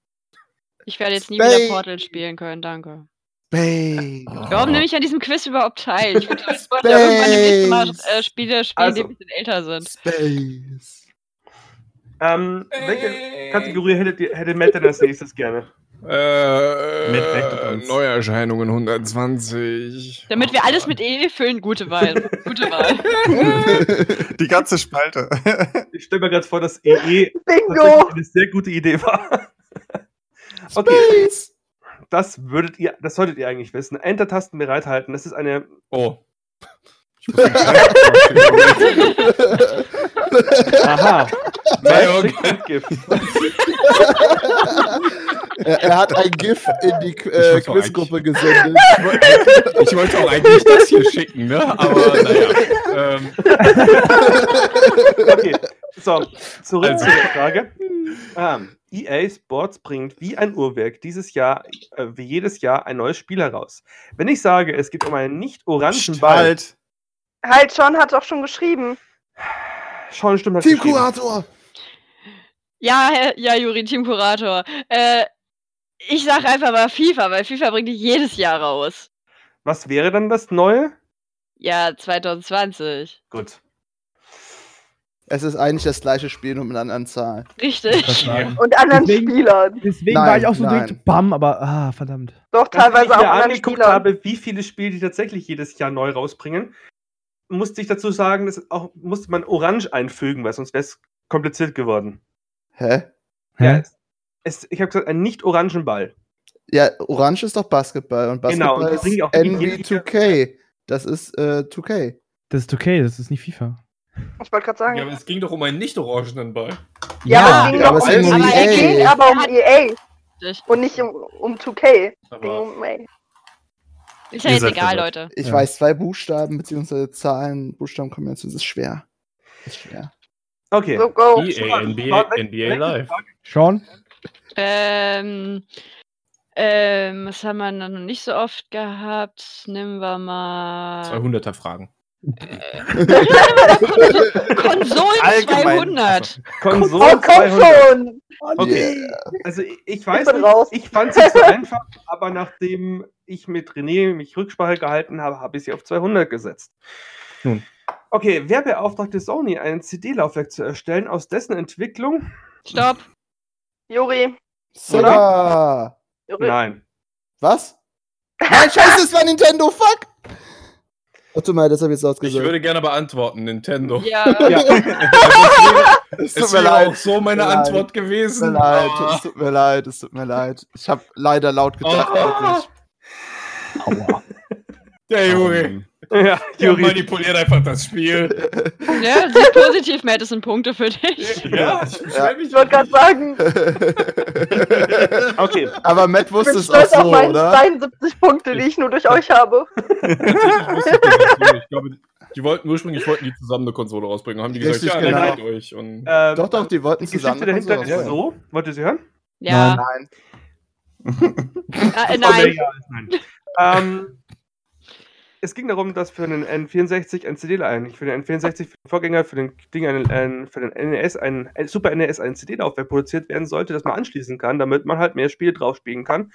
Ich werde jetzt nie Space. wieder Portal spielen können, danke. Bang. Warum nehme ich an diesem Quiz überhaupt teil? Ich wollte ich wollte irgendwann demnächst mal Space. äh, Spiele spielen, die Also. ein bisschen älter sind. Space. Ähm, welche Kategorie hättet ihr, hätte Matt denn als nächstes gerne? Äh. Neuerscheinungen 120. Damit wir alles mit E füllen, gute Wahl. Gute Wahl. [LAUGHS] Die ganze Spalte. Ich stelle mir gerade vor, dass EE Bingo! tatsächlich eine sehr gute Idee war. Okay, Space. das würdet ihr, das solltet ihr eigentlich wissen. Enter-Tasten bereithalten. Das ist eine. Oh. Ich muss den [LAUGHS] Aha. Entschuldigung. Endgift. Er, er hat ein GIF in die äh, Quizgruppe gesendet. [LAUGHS] Ich wollte auch eigentlich das hier schicken, ne? Aber naja. Ähm, Okay, so, zurück Also. zur Frage. Ähm, EA Sports bringt wie ein Uhrwerk dieses Jahr, äh, wie jedes Jahr, ein neues Spiel heraus. Wenn ich sage, es geht um einen nicht orangen Ball, Halt. Halt, Sean hat doch schon geschrieben. schon stimmt das Team geschrieben. Kurator! Ja, Herr- ja, Juri, Teamkurator. Äh, ich sag einfach mal FIFA, weil FIFA bringt die jedes Jahr raus. Was wäre dann das Neue? Ja, 2020. Gut. Es ist eigentlich das gleiche Spiel, nur mit einer anderen Zahl. Richtig. Und anderen Deswegen- Spielern. Deswegen Nein, war ich auch so nein. direkt bam, aber ah, verdammt. Doch, teilweise ich auch mir anderen angeguckt Spielern. habe, wie viele Spiele die tatsächlich jedes Jahr neu rausbringen, musste ich dazu sagen, dass auch musste man Orange einfügen, weil sonst wäre es kompliziert geworden. Hä? Ja, Hä? es, ich habe gesagt, einen nicht orangen Ball. Ja, Orange ist doch Basketball und Genau, Basketball und bringen auch ist wirklich jede NB2K. Das ist äh, 2K. Das ist okay, das ist nicht FIFA. Ich wollte gerade sagen. ja, aber es ging doch um einen nicht orangenen Ball. Ja, aber es ging ja, aber es um, ging um aber EA. es ging aber um EA Richtig. und nicht um, um 2K. Es ging Aber um EA. Ist ja jetzt egal, verwirrt. Leute. Ich Ja. weiß zwei Buchstaben bzw. Zahlen, Buchstabenkombination, das ist schwer. Das ist schwer. Okay. So, go. EA, NBA, NBA Live. Sean? Ähm, ähm, was haben wir noch nicht so oft gehabt? Nehmen wir mal. 200er Fragen. Konsolen Allgemein. 200. Konsole Oh, komm 200. schon! Okay. Also ich, ich weiß bin nicht, raus. ich fand es nicht so einfach, aber nachdem ich mit René mich Rücksprache gehalten habe, habe ich sie auf 200 gesetzt. Nun. Okay, wer beauftragte Sony, ein CD-Laufwerk zu erstellen, aus dessen Entwicklung? Stopp. Juri. Sega! Nein. Was? Nein, scheiße, es war Nintendo, fuck! Oh, tut mir leid, das habe ich jetzt laut Ich würde gerne beantworten, Nintendo. Ja. [LAUGHS] Ja. es wäre auch so meine leid. Antwort Es tut gewesen. mir leid, es tut mir leid, es tut mir leid. Ich habe leider laut gedacht, wirklich. Aua. Der Junge. [LAUGHS] ja, Juri. manipuliert einfach das Spiel. [LAUGHS] ja, sieh positiv, Matt, das sind Punkte für dich. Ja, ich mich Ich wollte gerade sagen, [LAUGHS] Okay, Aber Matt wusste es auch stolz auf so, meine oder? 72 Punkte, die ich nur durch euch habe. Natürlich wusste ich so. Glaube, die wollten ursprünglich wollten die zusammen eine Konsole rausbringen. Haben die gesagt, Richtig, ja, genau. dann seid euch. Und ähm, Doch, doch, die wollten die zusammen. Geschichte eine dahinter ist so. Wollt ihr sie hören? Ja. Nein. Äh, Oh, nein. nein. ähm, es ging darum, dass für einen N64 ein CD, ein, für den N64, für den Vorgänger, für den Ding, ein, ein, für den NES, ein, Super NES ein CD-Laufwerk produziert werden sollte, das man anschließen kann, damit man halt mehr Spiele drauf spielen kann.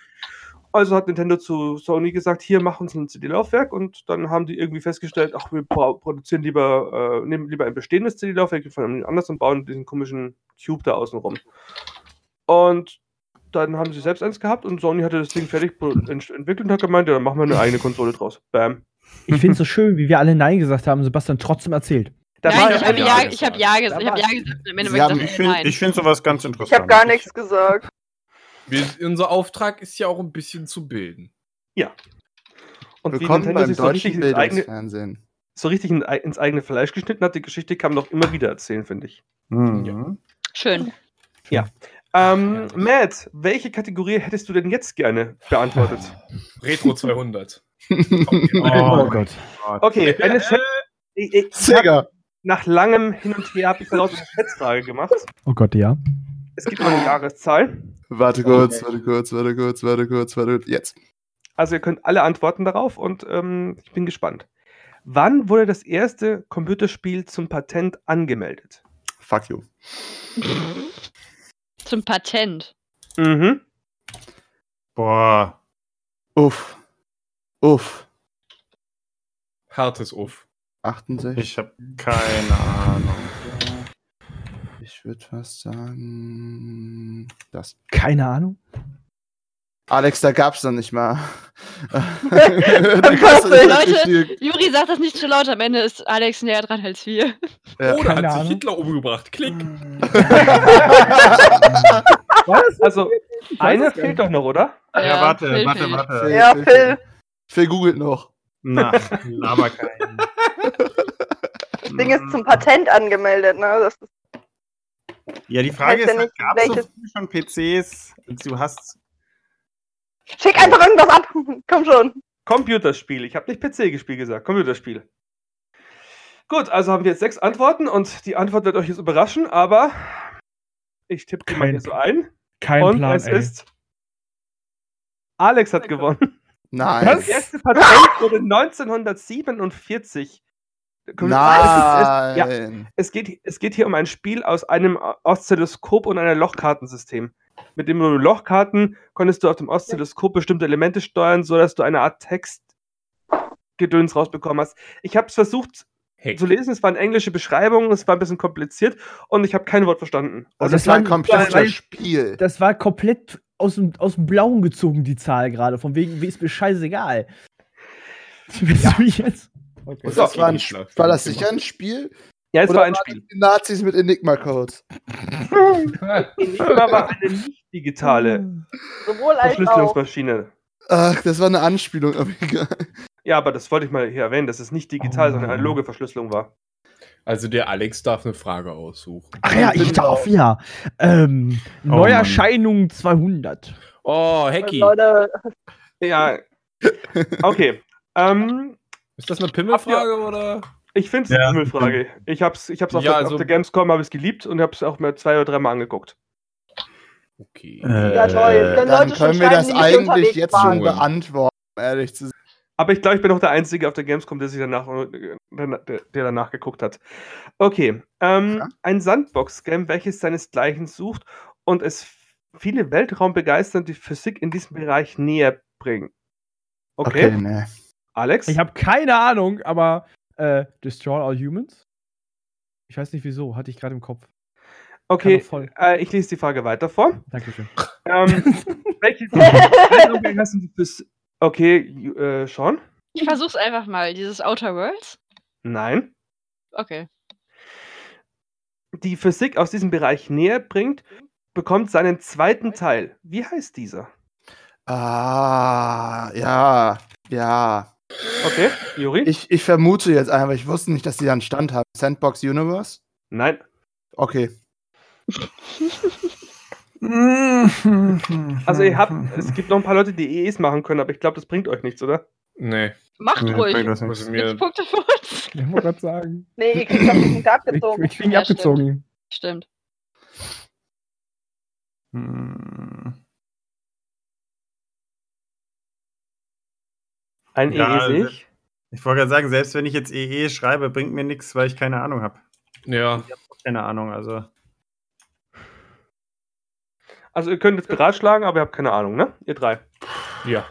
Also hat Nintendo zu Sony gesagt, hier mach uns ein CD-Laufwerk und dann haben die irgendwie festgestellt, ach, wir pro- produzieren lieber, äh, nehmen lieber ein bestehendes CD-Laufwerk von einem anders und bauen diesen komischen Cube da außen rum. Und dann haben sie selbst eins gehabt und Sony hatte das Ding fertig entwickelt und hat gemeint, ja, dann machen wir eine eigene Konsole draus. Bam. Ich finde es [LAUGHS] so schön, wie wir alle Nein gesagt haben, Sebastian trotzdem erzählt. Da Nein, war ich ja habe ja, Ja ich habe ja gesagt. Ich habe ja gesagt. und Am Ende haben- ich finde nein. ich find sowas ganz interessant. Ich habe gar nichts gesagt. wir, unser Auftrag ist ja auch ein bisschen zu bilden. Und wie Willkommen beim sich so richtig, deutschen ins eigene, Bildungsfernsehen. so richtig in, ins eigene Fleisch geschnitten hat, die Geschichte kann man doch immer wieder erzählen, finde ich. Mhm. Schön. Ähm, Matt, welche Kategorie hättest du denn jetzt gerne beantwortet? Retro 200. Oh, Gott. Okay, eine ich, hab, Sega! nach langem Hin und Her habe ich daraus eine Schätzfrage gemacht. Oh Gott, ja. Es gibt immer eine Jahreszahl. Warte kurz, warte kurz, warte kurz, warte kurz, warte kurz. Jetzt. Also ihr könnt alle antworten darauf und ähm, ich bin gespannt. Wann wurde das erste Computerspiel zum Patent angemeldet? Fuck you. Zum Patent. Mhm. Boah. Uff. Uff. Hartes Uff. 68. Ich habe keine Ahnung. Ich würde fast sagen. Das. Keine Ahnung. Alex, da gab's noch nicht mal. [LAUGHS] Leute, Juri sagt das nicht zu laut. Am Ende ist Alex näher dran als wir. Ja. Oh, da keine hat sich Ahnung. Hitler umgebracht. Klick. Was? [LAUGHS] [LAUGHS] Also, eine fehlt doch noch, oder? Ja, warte, Phil warte, fehlt. warte. Ja, Phil. Phil googelt noch. [LAUGHS] Na, aber kein. Das Ding ist zum Patent angemeldet, ne? Das ist, Ja, die Frage Heißt ja ist, nicht, gab es so schon PCs? Du hast Schick einfach irgendwas ab. [LAUGHS] Komm schon. Computerspiel. Ich habe nicht PC-Gespiel gesagt. Computerspiel. Gut, also haben wir jetzt sechs Antworten und die Antwort wird euch jetzt überraschen, aber ich tippe die mal Kein hier so ein. Kein und Plan, es ey. ist. Alex hat gewonnen. Nein. Das erste Patent wurde 1947. Nein. Ja, es geht, es geht hier um ein Spiel aus einem Oszilloskop und einem Lochkartensystem. Mit dem Lochkarten konntest du auf dem Oszilloskop bestimmte Elemente steuern, sodass du eine Art Textgedöns rausbekommen hast. Ich habe es versucht Heck. zu lesen, es waren englische Beschreibungen, es war ein bisschen kompliziert und ich habe kein Wort verstanden. Also das das war ein Computerspiel. Das war komplett aus dem, aus dem Blauen gezogen, die Zahl gerade. Von wegen, wie ist mir scheißegal. [LAUGHS] Willst du mich jetzt? Okay. Und das war, ein, war das sicher ein Spiel? Ja, es Oder war ein Spiel. die Nazis mit Enigma-Codes. Enigma [LAUGHS] war eine nicht digitale Sowohl. Verschlüsselungsmaschine. Ach, das war eine Anspielung, aber egal. Ja, aber das wollte ich mal hier erwähnen, dass es nicht digital, Oh. sondern analoge Verschlüsselung war. Also der Alex darf eine Frage aussuchen. Ach ja, ich darf, ja. Ähm, Neuerscheinung 200. Oh, Hecki. Ja. Okay. ähm, Ist das eine Pimmelfrage oder? ich finde es Ja. eine Frage. Ich hab's, ich hab's auf, Ja, der, also- auf der Gamescom habe ich geliebt und hab's auch mir zwei oder dreimal angeguckt. Okay. Ja, toll. Äh, dann Leute schon können wir das eigentlich jetzt waren. schon beantworten, ehrlich zu sein. Aber ich glaube, ich bin auch der Einzige auf der Gamescom, der sich danach, der, der danach geguckt hat. Okay. Ähm, Ja. Ein Sandbox-Game, welches seinesgleichen sucht und es viele Weltraumbegeisternde Physik in diesem Bereich näher bringt. Okay. ne. Alex? Ich habe keine Ahnung, aber äh, Destroy All Humans? Ich weiß nicht wieso, hatte ich gerade im Kopf. okay, äh, ich lese die Frage weiter vor. Dankeschön. Ähm, [LAUGHS] welche Weltraumbegeisternde Physik. Okay, äh, Sean? Ich versuch's einfach mal. Dieses Outer Worlds? Nein. Okay. Die Physik aus diesem Bereich näher bringt, bekommt seinen zweiten Teil. Wie heißt dieser? Ah, ja, ja. Okay, Juri? Ich, ich vermute jetzt einfach, ich wusste nicht, dass die da einen Stand haben. Sandbox Universe? Nein. Okay. [LAUGHS] [LAUGHS] Also ihr habt, es gibt noch ein paar Leute, die EEs machen können, aber ich glaube, das bringt euch nichts, oder? Nee. Macht Nee, ruhig. das Muss mir, Punkte für uns? [LAUGHS] Ich wollte gerade sagen. Nee, ihr kriegt das Punkte Ich, abgezogen. ich krieg Ja, abgezogen. Stimmt. Hm. Ein Ja, EE sehe ich. Ich wollte gerade sagen, selbst wenn ich jetzt EE schreibe, bringt mir nichts, weil ich keine Ahnung habe. ja. Keine Ahnung, also. Also ihr könnt jetzt beratschlagen, aber ihr habt keine Ahnung, ne? Ihr drei. Ja.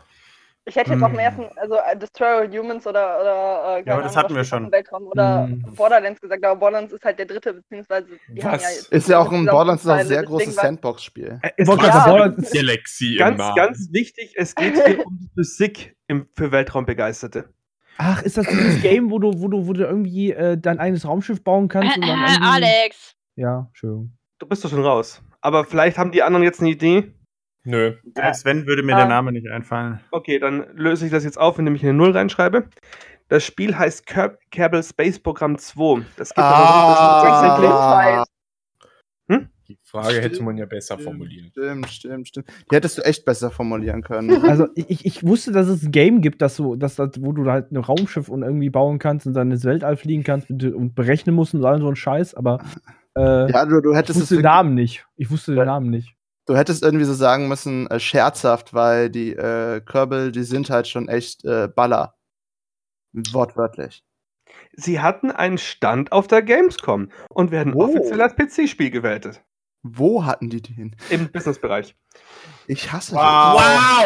Ich hätte jetzt auf Hm. dem ersten, also äh, Destroy All Humans oder, oder äh, keine aber das Ahnung, hatten wir schon. im Weltraum oder Hm. Borderlands gesagt, aber Borderlands ist halt der dritte, beziehungsweise die haben Was? ja jetzt Ist ja auch ein Borderlands ist auch ein sehr großes war- Sandbox-Spiel. Äh, Ich wollte Ja, Borderlands- Galaxy [LAUGHS] Ganz, ganz wichtig, es geht hier um die Physik im, für Weltraumbegeisterte. Ach, ist das dieses Game, wo du, wo du, wo du irgendwie äh, dein eigenes Raumschiff bauen kannst? und dann Äh, Alex! Ja, Entschuldigung. Du bist doch schon raus. Aber vielleicht haben die anderen jetzt eine Idee. Nö. Selbst wenn, würde mir Ah. der Name nicht einfallen. Okay, dann löse ich das jetzt auf, indem ich eine Null reinschreibe. Das Spiel heißt Ker Kerbal Space Program 2. Das gibt Ah. aber Die Frage hätte man ja besser formulieren. Stimmt, stimmt, stimmt. Die hättest du echt besser formulieren können. [LAUGHS] Also ich, ich- wusste, dass es ein Game gibt, das so, dass, das, wo du halt ein Raumschiff und irgendwie bauen kannst und dann ins Weltall fliegen kannst und, und berechnen musst und all so ein Scheiß, aber äh, ja, du, du ich hättest es wusste den Namen nicht. Ich wusste den Namen nicht. Du hättest irgendwie so sagen müssen, äh, scherzhaft, weil die äh, Kerbal, die sind halt schon echt äh, Baller. Wortwörtlich. Sie hatten einen Stand auf der Gamescom und werden Oh. offiziell als PC-Spiel gewertet. Wo hatten die den? Im Businessbereich. Ich hasse Wow.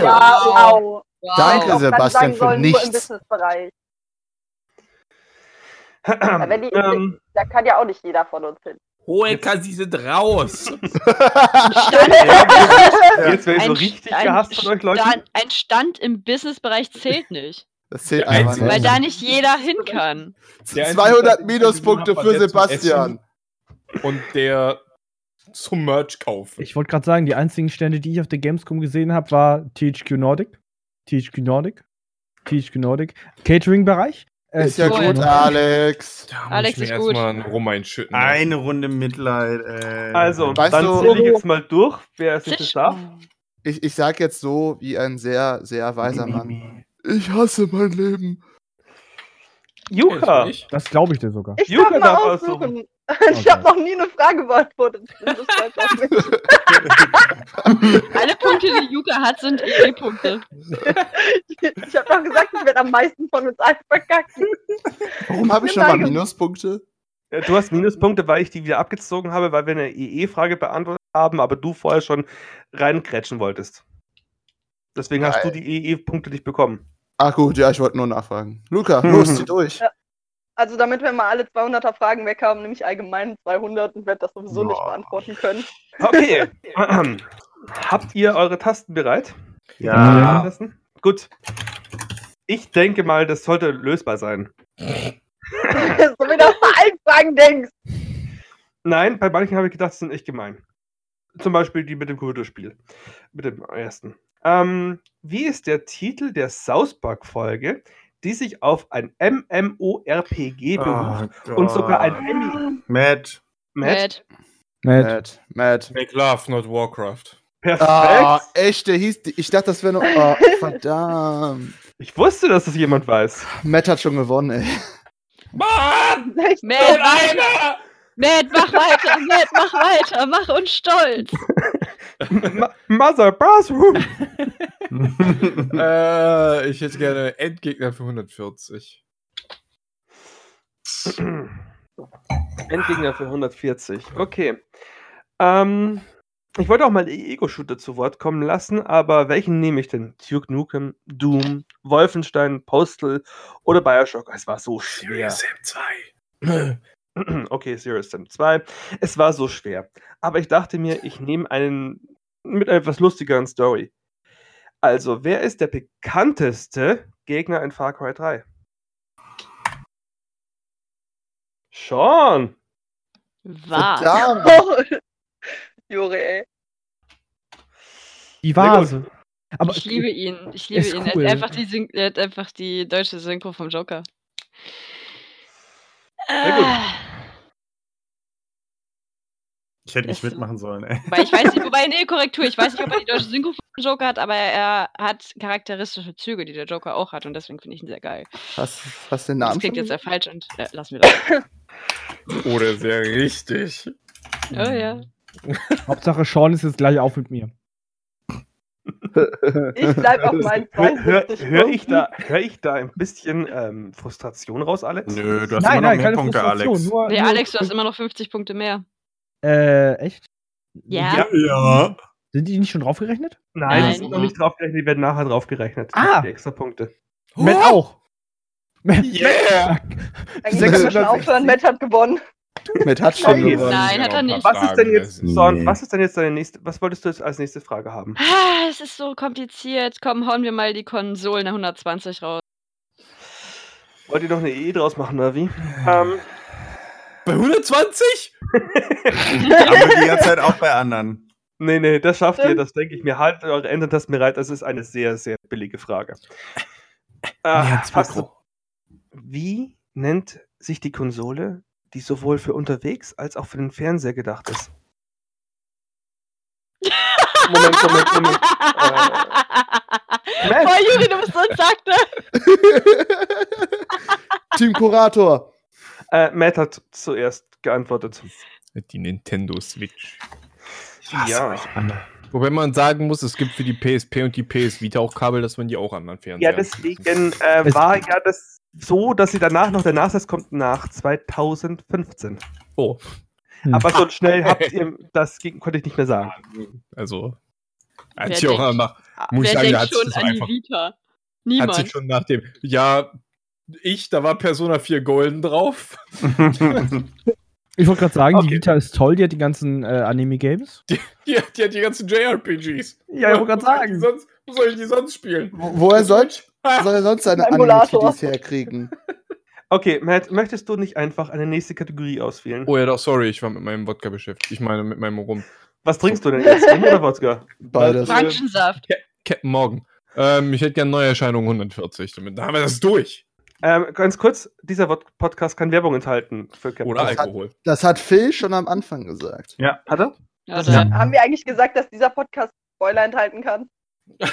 Ja, wow. Danke, Ich hätte auch Sebastian, für sollen, nur im nichts. Businessbereich. [CLEARS THROAT] die- ähm, Da kann ja auch nicht jeder von uns hin. Hohecker, sie sind raus. [LAUGHS] jetzt werde ich so richtig gehasst von euch. Stand, ein Stand im Businessbereich zählt nicht. Das zählt Der einfach Weil da nicht jeder hin kann. Der einzige 200 Stand, den ich Minuspunkte für Sebastian. Und der zum Merch kaufen. Ich wollte gerade sagen, die einzigen Stände, die ich auf der Gamescom gesehen habe, war THQ Nordic, THQ Nordic, THQ Nordic, Catering-Bereich. Äh, Ist ja THQ gut. Alex. Da muss Alex ich mir ist gut. erstmal einen Rum einschütten. Eine Runde Mitleid, ey. Also, Weißt dann du- zähle ich jetzt mal durch, wer es jetzt darf. Ich, ich sag jetzt so wie ein sehr, sehr weiser Mann. Ich hasse mein Leben. Juka! Das glaube ich dir sogar. Ich Juka darf aussuchen. aussuchen. [LAUGHS] Ich habe noch nie eine Frage beantwortet. [LAUGHS] Alle Punkte, die Yuka hat, sind EE-Punkte. [LAUGHS] Ich habe doch gesagt, ich werde am meisten von uns allen verkacken. Warum habe ich schon mal Minuspunkte? Ja, Du hast Minuspunkte, weil ich die wieder abgezogen habe, weil wir eine EE-Frage beantwortet haben, aber du vorher schon reinkrätschen wolltest. Deswegen hast du die EE-Punkte nicht bekommen. Ach gut, ja, ich wollte nur nachfragen. Luca, los, [LAUGHS] zieh durch. Ja. Also damit wir mal alle 200er Fragen weg haben, nehme ich allgemein 200 und werde das sowieso nicht Boah. beantworten können. Okay. [LAUGHS] Habt ihr eure Tasten bereit? Ja. Tasten? Gut. Ich denke mal, das sollte lösbar sein. [LAUGHS] so wie du bei allen Fragen denkst. Nein, bei manchen habe ich gedacht, die sind echt gemein. Zum Beispiel die mit dem Computerspiel. Mit dem ersten. Ähm, wie ist der Titel der South Park-Folge, die sich auf ein MMORPG beruft Oh und sogar ein. Emmy. Matt. Matt? Matt. Matt. Make love, not Warcraft. Perfekt. Ah, echt, der hieß. Ich dachte, das wäre nur. Oh, [LAUGHS] verdammt. Ich wusste, dass das jemand weiß. Matt hat schon gewonnen, ey. Mann! [LAUGHS] Matt, Matt, mach weiter, Matt, mach weiter, mach uns stolz. Mother Bathroom. [LAUGHS] äh, ich hätte gerne Endgegner für 140. Endgegner für 140. Okay. Ähm, ich wollte auch mal die Ego-Shooter zu Wort kommen lassen, aber welchen nehme ich denn? Duke Nukem, Doom, Wolfenstein, Postal oder Bioshock? Es war so schwer. Sam 2. [LAUGHS] [CLEARS THROAT] Okay, Serious Sam 2. Es war so schwer. Aber ich dachte mir, ich nehme einen mit einer etwas lustigeren Story. Also, wer ist der bekannteste Gegner in Far Cry 3? Sean! Was? [LAUGHS] Jure, ey. Die. Vase. Aber ich liebe ihn. Ich liebe ihn. cool. Er, hat einfach die Syn er hat einfach die deutsche Synchro vom Joker. Sehr gut. Ich hätte nicht mitmachen sollen, ey. Wobei ich weiß nicht, wobei, [LAUGHS] nee, Korrektur, ich weiß nicht, ob er die deutsche Synchro vom Joker hat, aber er hat charakteristische Züge, die der Joker auch hat und deswegen finde ich ihn sehr geil. Hast, hast den Das Namen klingt schon jetzt sehr falsch und äh, lassen wir das. Oder sehr richtig. Oh ja. Hauptsache Sean ist jetzt gleich auf mit mir. [LAUGHS] Ich bleib auf meinen Hör, hör, 72 hör, ich da, hör ich da ein bisschen ähm, Frustration raus, Alex? Nö, du hast nein, immer noch nein, mehr keine Punkte. Alex. Nur, Nee, nur, Alex, du hast immer noch 50 Punkte mehr. Äh, echt? Ja. Ja. Sind die nicht schon draufgerechnet? Nein, Nein. die sind noch nicht draufgerechnet, die werden nachher draufgerechnet. Ah. Die extra Punkte. Matt auch. Matt, Yeah! Eigentlich schon 660. aufhören, Matt hat gewonnen. Matt hat schon gewonnen. Nein, hat er nicht. Was ist denn jetzt, Nee. Son, was ist denn jetzt deine nächste, was wolltest du jetzt als nächste Frage haben? Ah, es ist so kompliziert. Komm, hauen wir mal die Konsolen 120 raus. Wollt ihr noch eine E draus machen, oder wie? Ähm, Bei 120? [LAUGHS] Aber die ganze Zeit auch bei anderen. nee, nee, das schafft ihr, Stimmt. das denke ich mir. Haltet eure Enter-Tasten bereit, das ist eine sehr, sehr billige Frage. Äh, hast du, wie nennt sich die Konsole, die sowohl für unterwegs als auch für den Fernseher gedacht ist? [LAUGHS] Moment, Moment, Moment. Matt. Boah, Juri, du bist so ein ne? [LAUGHS] Team Kurator. Äh, Matt hat zuerst geantwortet. Die Nintendo Switch. Ja. Wobei man sagen muss, es gibt für die PSP und die PS Vita auch Kabel, dass man die auch an den Fernseher Ja, deswegen äh, war ja das so, dass sie danach noch, der Nachsatz kommt nach 2015. Oh, Hm. Aber so schnell habt [LAUGHS] ihr, das konnte ich nicht mehr sagen. also. Wer Hat sich auch denkt- nach, muss ich sagen, hat sich schon das an die. Vita? Hat sich Niemand. schon nach dem. Ja, ich, da war Persona 4 Golden drauf. Ich wollte gerade sagen, Okay. die Vita ist toll, die hat die ganzen äh, Anime-Games. Die, die hat die ganzen JRPGs. Ja, ich wollte gerade Wo soll ich die sagen. sonst- Wo soll ich die sonst spielen? Wo, woher soll, soll er sonst seine. [LAUGHS] Anime-TDs herkriegen? [LAUGHS] Okay, Matt, möchtest du nicht einfach eine nächste Kategorie auswählen? Oh ja, doch, sorry, ich war mit meinem Wodka beschäftigt. Ich meine, mit meinem Rum. Was trinkst du denn jetzt? Rum oder Wodka? Beides. Orangensaft. Captain Morgan. Ähm, ich hätte gerne Neuerscheinung 140. Damit da haben wir das durch. Ähm, ganz kurz, dieser Podcast kann Werbung enthalten für Captain. Oder Das hat- Alkohol. Das hat Phil schon am Anfang gesagt. Ja, hat er? Ja, Ja. Haben wir eigentlich gesagt, dass dieser Podcast Spoiler enthalten kann. [LAUGHS]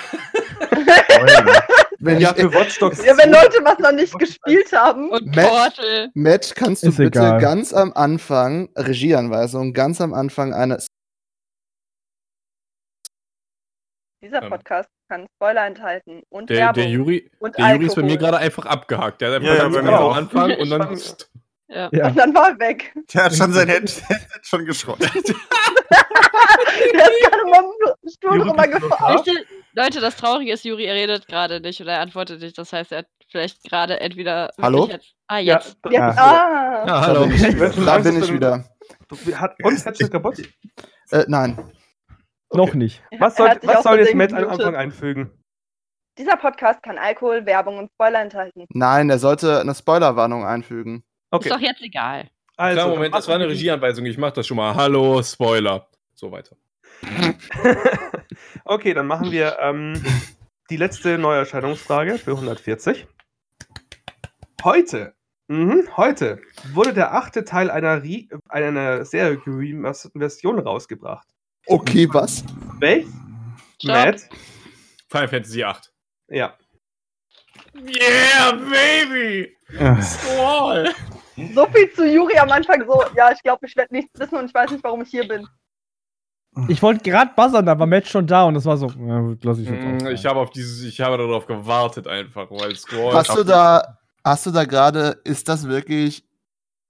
Wenn Ja, für Watch Dogs Ja, wenn 2 Leute was noch nicht gespielt haben. Und Matt-. Matt, kannst du Ist bitte egal. ganz am Anfang, Regieanweisung, ganz am Anfang eine. Dieser Ähm. Podcast kann Spoiler enthalten und Der, Werbung der Juri, und der Juri ist bei mir gerade einfach abgehakt. Der hat einfach Ja, ja, ganz mir genau auch. am Anfang [LAUGHS] und dann. Ja. Ja. Und dann war er weg. Der hat schon sein Head- [LAUGHS] Headset schon geschrottet. [LAUGHS] Der ist gerade mal im Stuhl gefahren. Leute, das Traurige ist, Juri, er redet gerade nicht oder er antwortet nicht. Das heißt, er hat vielleicht gerade entweder. Hallo? Jetzt, ah, Ja, jetzt. Jetzt, Ah. ah. Ja, Da hallo. bin ich, da bin ich du- wieder. Du- Hat uns Headset kaputt? Äh, nein. Noch nicht. Was soll, was soll jetzt Matt am. Anfang einfügen? Dieser Podcast kann Alkohol, Werbung und Spoiler enthalten. Nein, er sollte eine Spoilerwarnung einfügen. Okay, Ist doch jetzt egal. also. Klar, Moment, das war eine Regieanweisung. Ich mach das schon mal. Hallo, Spoiler. So weiter. [LAUGHS] okay, dann machen wir ähm, die letzte Neuerscheinungsfrage für 140. Heute, mhm, heute wurde der achte Teil einer, Re einer sehr geremasterten Version rausgebracht. Okay, was? Welch? Matt? Final Fantasy 8. Ja. Yeah, baby! Squall! So viel zu Juri am Anfang so, ja, ich glaube, ich werde nichts wissen und ich weiß nicht, warum ich hier bin. Ich wollte gerade buzzern, da war Matt schon da und das war so. Ja, lass ich jetzt auch. Mm. Ich habe auf dieses, ich habe darauf gewartet einfach, weil Squall. Hast du da, hast du da gerade, ist das wirklich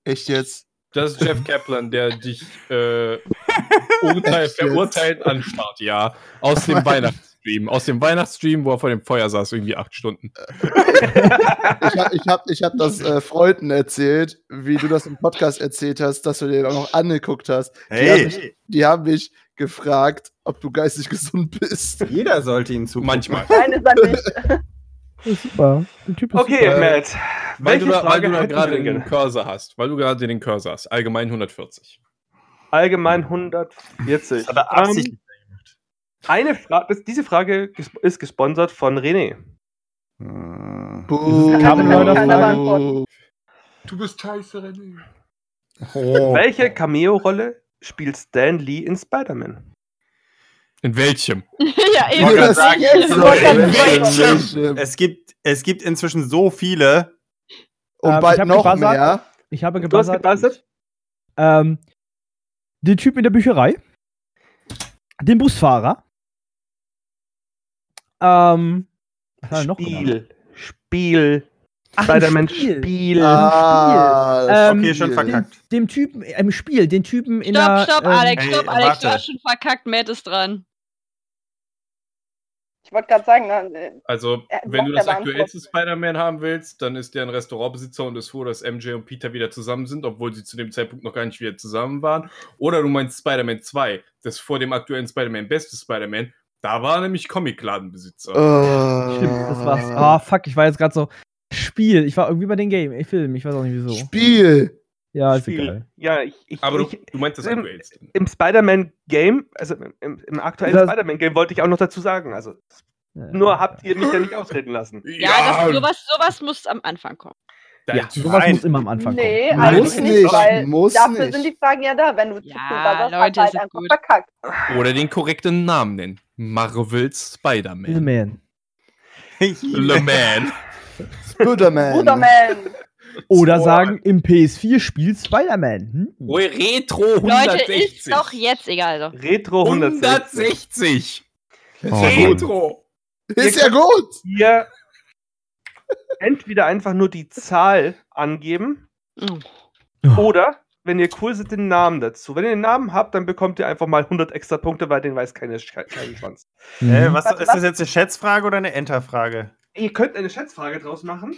echt jetzt? Das ist Jeff Kaplan, der dich äh, [LAUGHS] urteil, verurteilt anstarrt, ja. Aus dem Weihnachtsstream. Aus dem Weihnachtsstream, wo er vor dem Feuer saß, irgendwie acht Stunden. Ich habe ich hab, ich hab das äh, Freunden erzählt, wie du das im Podcast erzählt hast, dass du den auch noch angeguckt hast. Die, haben mich, Hey, die haben mich gefragt, ob du geistig gesund bist. jeder sollte ihn zugucken. Manchmal. Nein, ist er nicht. [LAUGHS] Super. Der Typ ist Okay, super. Matt. Weil du Welche da, weil du da gerade den? Cursor hast. Weil du gerade den Cursor hast. Allgemein 140. Allgemein 140. Aber Ähm, absichtlich. eine Frage, diese Frage ges- ist gesponsert von René. Hm. Buh. Du bist scheiße, René. Oh. Welche Cameo-Rolle spielt Stan Lee in Spider-Man? In welchem? [LAUGHS] ja, eben. gerade sagen, so, wollte gerade welchem? es, gibt, es gibt inzwischen so viele. Und Ähm, ich bald noch gebuzzert. mehr. Ich habe Du hast gebuzzert. gebuzzert? Ähm, den Typ in der Bücherei. Den Busfahrer. Ähm? Spiel. Spiel. Spider-Man Spiel. Spiel. Ah, das Ähm, Okay, schon Spiel. verkackt. Dem Typen im Spiel, den Typen in Stopp, der. stopp, ähm, Alex, Ey, stopp, Alex, du warte. hast schon verkackt, Matt ist dran. Ich wollte gerade sagen, na, äh, Also, Äh, wenn du das aktuellste Spider-Man haben willst, dann ist der ein Restaurantbesitzer und ist froh, dass MJ und Peter wieder zusammen sind, obwohl sie zu dem Zeitpunkt noch gar nicht wieder zusammen waren. Oder du meinst Spider-Man 2, das vor dem aktuellen Spider-Man beste Spider-Man. Da war nämlich Comicladenbesitzer. Äh, Stimmt, das war's. Ah, fuck, ich war jetzt gerade so. Spiel. Ich war irgendwie bei den Game, äh, Film, ich weiß auch nicht wieso. Spiel. Ja, ist Spiel. egal. Ja, ich, ich, Aber du, ich, du meinst das im- im Spider-Man-Game, also im, im, aktuellen Spider-Man-Game wollte ich auch noch dazu sagen. Also, Ja. nur habt ihr mich ja nicht ausreden lassen. Ja, das, sowas, sowas muss am Anfang kommen. Ja, sowas Nein. muss immer am Anfang nee, kommen. eigentlich Muss nicht, nicht, weil muss dafür nicht. sind die Fragen ja da. Wenn du zu Ja, Leute, halt einfach gut. verkackt. Oder den korrekten Namen nennen. Marvel's The Spider-Man. Man. Le Man. Spider-Man. Bruderman. Oder Boah. sagen, im PS4 spielt Spider-Man. Hm. Oi, Retro Leute, 160. ist doch jetzt egal. Doch. Retro 160. 160. Oh, Retro. Ist ja gut. Hier entweder einfach nur die Zahl angeben Oh. oder, wenn ihr cool seid, den Namen dazu. Wenn ihr den Namen habt, dann bekommt ihr einfach mal 100 extra Punkte, weil den weiß keine, Sch- keinen Schwanz. Mhm. Äh, was, Was- ist das jetzt eine Schätzfrage oder eine Enterfrage? Ihr könnt eine Schätzfrage draus machen.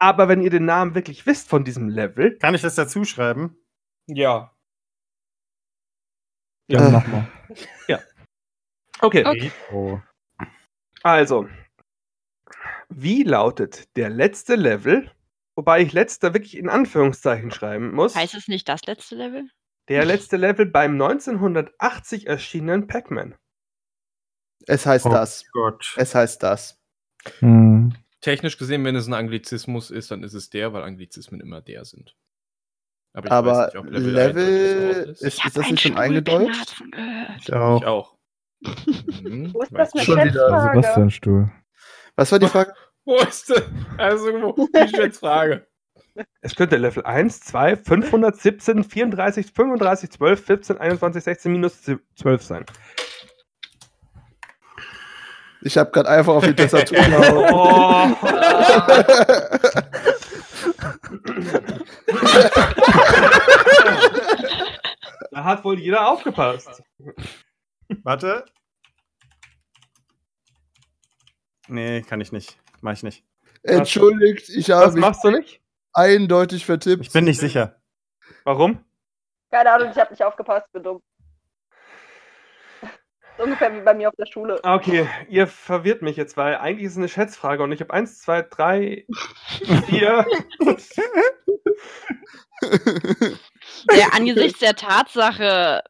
Aber wenn ihr den Namen wirklich wisst von diesem Level, Kann ich das dazu schreiben? Ja. Ja, Äh. mach mal. okay. Okay. Oh. Also, wie lautet der letzte Level? Wobei ich letzter wirklich in Anführungszeichen schreiben muss. Heißt es nicht das letzte Level? Der letzte Level beim 1980 erschienenen Pac-Man. Es heißt Oh das. Gott. Es heißt das. Hm. Technisch gesehen, wenn es ein Anglizismus ist, dann ist es der, weil Anglizismen immer der sind. ich Aber weiß nicht, ob Level, raus ist, Ich hab ist das nicht schon eingedeutscht? Ich auch. Ich auch. Mhm. Wo ist das wieder Schätzfrage? Sebastian-Stuhl. Was war die Frage? [LAUGHS] Wo ist denn? Also, wo? Die Schätzfrage. Es könnte Level 1, 2, 517, 34, 35, 12, 14, 21, 16 minus 12 sein. Ich habe gerade einfach auf die Tastatur gehauen. [LAUGHS] Oh. da hat wohl jeder aufgepasst. Warte. Nee, kann ich nicht. Mach ich nicht. Entschuldigt, ich Was habe mich machst du nicht? eindeutig vertippt. Ich bin nicht sicher. Warum? Keine Ahnung, ich habe nicht aufgepasst, bin dumm. Ungefähr wie bei mir auf der Schule. Ah, Okay, ihr verwirrt mich jetzt, weil eigentlich ist es eine Schätzfrage und ich habe 1, 2, 3, 4. Ja, angesichts der Tatsache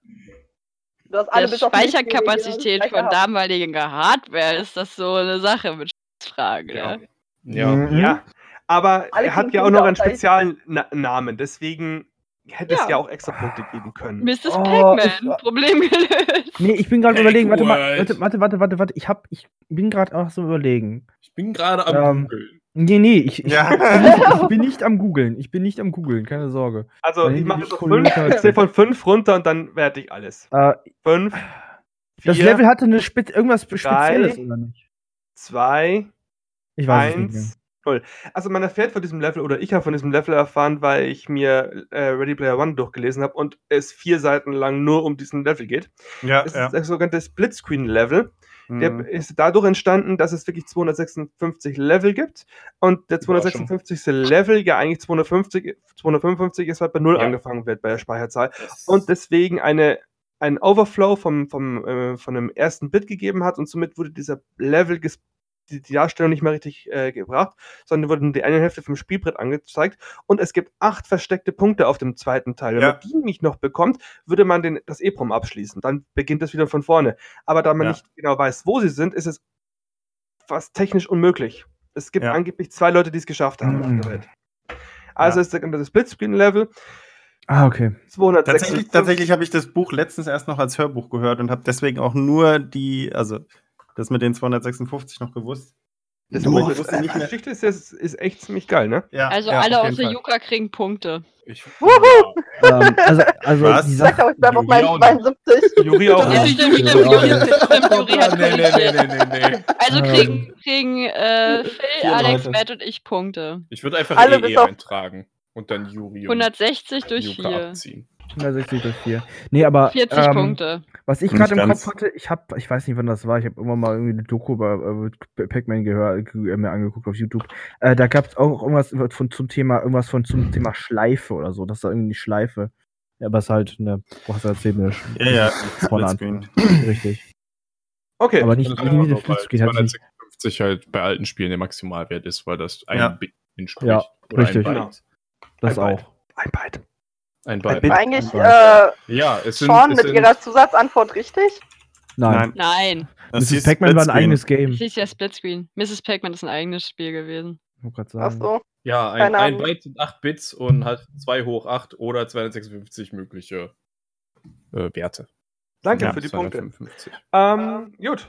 Du hast alle der Speicherkapazität von damaliger Hardware ist das so eine Sache mit Schätzfragen. Ja. Ne? Ja. Mhm. Ja, aber Alle er hat ja auch noch einen speziellen Na Namen, deswegen hätte es Ja. ja auch extra Punkte geben können. Mrs. Oh, Pac-Man, ich- Problem gelöst. Nee, ich bin gerade überlegen. Warte mal, Word. warte, warte, warte, warte, warte. Ich, hab, ich bin gerade auch so überlegen. Ich bin gerade am Ähm, Googeln. Nee, nee, ich, ich, Ja. ich bin nicht am googeln. Ich bin nicht am googeln, keine Sorge. Also, Weil ich mache so Kollegen 5, halt- ich zähle von 5 runter und dann werte ich alles. Äh, 5, das 4, Level hatte eine Spe irgendwas Spezielles, oder nicht? 2, Ich weiß es nicht mehr. 1, 0. Also man erfährt von diesem Level, oder ich habe von diesem Level erfahren, weil ich mir äh, Ready Player One durchgelesen habe und es vier Seiten lang nur um diesen Level geht. Ja, Es ja. ist das sogenannte Splitscreen-Level. Der Mhm. ist dadurch entstanden, dass es wirklich 256 Level gibt und der 256. Level ja eigentlich 250, 255 ist, weil bei 0 Ja. angefangen wird bei der Speicherzahl und deswegen eine, ein Overflow vom, vom, äh, von dem ersten Bit gegeben hat und somit wurde dieser Level die, die Darstellung nicht mehr richtig äh, gebracht, sondern wurde nur die eine Hälfte vom Spielbrett angezeigt und es gibt acht versteckte Punkte auf dem zweiten Teil. Wenn Ja. man die nicht noch bekommt, würde man den, das EPROM abschließen. Dann beginnt es wieder von vorne. Aber da man Ja. nicht genau weiß, wo sie sind, ist es fast technisch unmöglich. Es gibt Ja. angeblich zwei Leute, die es geschafft haben Mhm. Also Ja. ist das Splitscreen-Level Ah, okay. 256. Tatsächlich, tatsächlich habe ich das Buch letztens erst noch als Hörbuch gehört und habe deswegen auch nur die, also das mit den 256 noch gewusst. Das Buch ich ist, wusste nicht die mehr. Geschichte ist, ist, ist echt ziemlich geil, ne? Ja, Also ja, alle außer. Yuka kriegen Punkte. Ich, ähm, also, also Was? die Ich sag Sache. ich bleib auf Juri meinen auch nicht. 72. Juri auch Ja, nicht. stimmt, stimmt. Juri, stimmt, Juri hat nee, nee, nee, nee, nee. Also Ähm. kriegen, kriegen äh, Phil, Alex, Leute. Matt und ich Punkte. Ich würde einfach Alle EE auf- eintragen und dann Juri und 160 durch Yuka 4. abziehen. 160 durch 4. Nee, aber. 40 ähm, Punkte. Was ich gerade im. Kopf hatte, ich habe, ich weiß nicht, wann das war, ich habe irgendwann mal irgendwie eine Doku über äh, Pac-Man gehört, äh, mir angeguckt auf YouTube. Äh, da gab es auch irgendwas von, zum Thema, irgendwas von zum Thema Schleife oder so. Das ist da irgendwie eine Schleife. Ja, aber es ist halt eine, du hast erzählt, eine Ja, ja, vorne Splitscreen. an. Richtig. Okay. Aber nicht, nicht wie Splitscreen hat nicht. 256 halt bei alten Spielen der Maximalwert ist, weil das ein Ja. Bit entspricht. Ja, richtig. Ein Genau. Byte. Das Ein Byte. auch. Ein Byte. Ein Byte. Bit. Eigentlich, Ja. äh, Ja, es sind, Sean es mit sind ihrer Zusatzantwort richtig? Nein. Nein, Das Mrs. Pac-Man war ein eigenes Game. das hieß ja Splitscreen. Mrs. Pac-Man ist ein eigenes Spiel gewesen. Ich wollte gerade Ach sagen. so. Ja, ein, ein. Byte sind 8 Bits und hat 2 hoch 8 oder 256 mögliche äh, Werte. Danke Ja, für die Punkte. 255. Ähm, gut.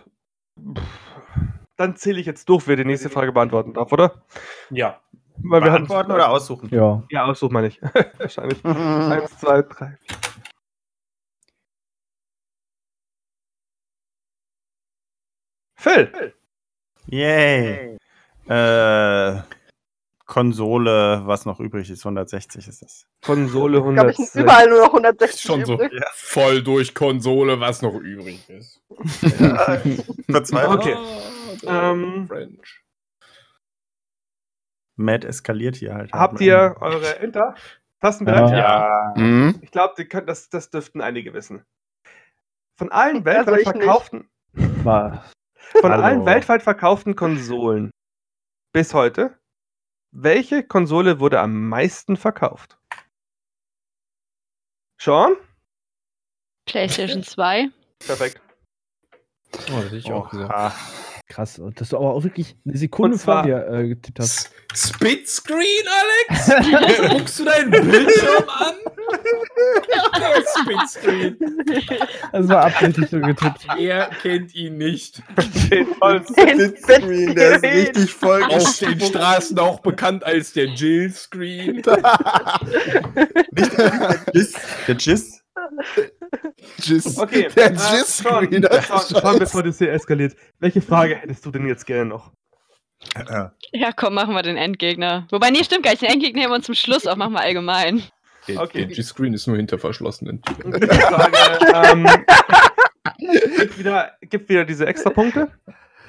Dann zähle ich jetzt durch, wer die nächste Frage beantworten darf, oder? Ja. Weil wir hatten Beantworten oder aussuchen? Ja. Ja, aussuchen meine ich. [LAUGHS] Wahrscheinlich. Eins, zwei, drei. Phil. Yay. Äh, Konsole, was noch übrig ist, 160 ist das. Konsole Ich glaube, ich 106. sind überall nur noch 160 Schon so übrig. voll durch Konsole, was noch übrig ist. [LAUGHS] Verzweifelt. Okay. Der Ähm, French. Matt eskaliert hier halt. Habt ihr eure Enter-Tasten bereit? Ja. Ja. Mhm. Ich glaube, das, das dürften einige wissen. Von allen Also weltweit verkauften, von Hallo. allen weltweit verkauften Konsolen bis heute, welche Konsole wurde am meisten verkauft? Sean? PlayStation 2. Perfekt. Oh, das hätte ich auch gesagt. Oha. Krass, dass du aber auch wirklich eine Sekunde vor dir äh, getippt hast. Splitscreen, Alex? [LAUGHS] Guckst du deinen Bildschirm an? Der Splitscreen. Das war absichtlich so getippt. Er kennt ihn nicht. Den Splitscreen, der ist richtig voll Auf den Straßen auch bekannt als der Jill-Screen. [LAUGHS] Nicht der Giss. Der Giss? Jizz. Okay, Der äh, Jizz-Screen. Sean, Sean, bevor das hier eskaliert. Welche Frage hättest du denn jetzt gerne noch? Äh, Ja, komm, machen wir den Endgegner. Wobei, nee, stimmt gar nicht. Den Endgegner nehmen wir uns zum Schluss auf, machen wir allgemein. Okay. der G-Screen ist nur hinter verschlossenen Türen. Die Frage, ähm, [LAUGHS] gibt, wieder, gibt wieder diese Extrapunkte.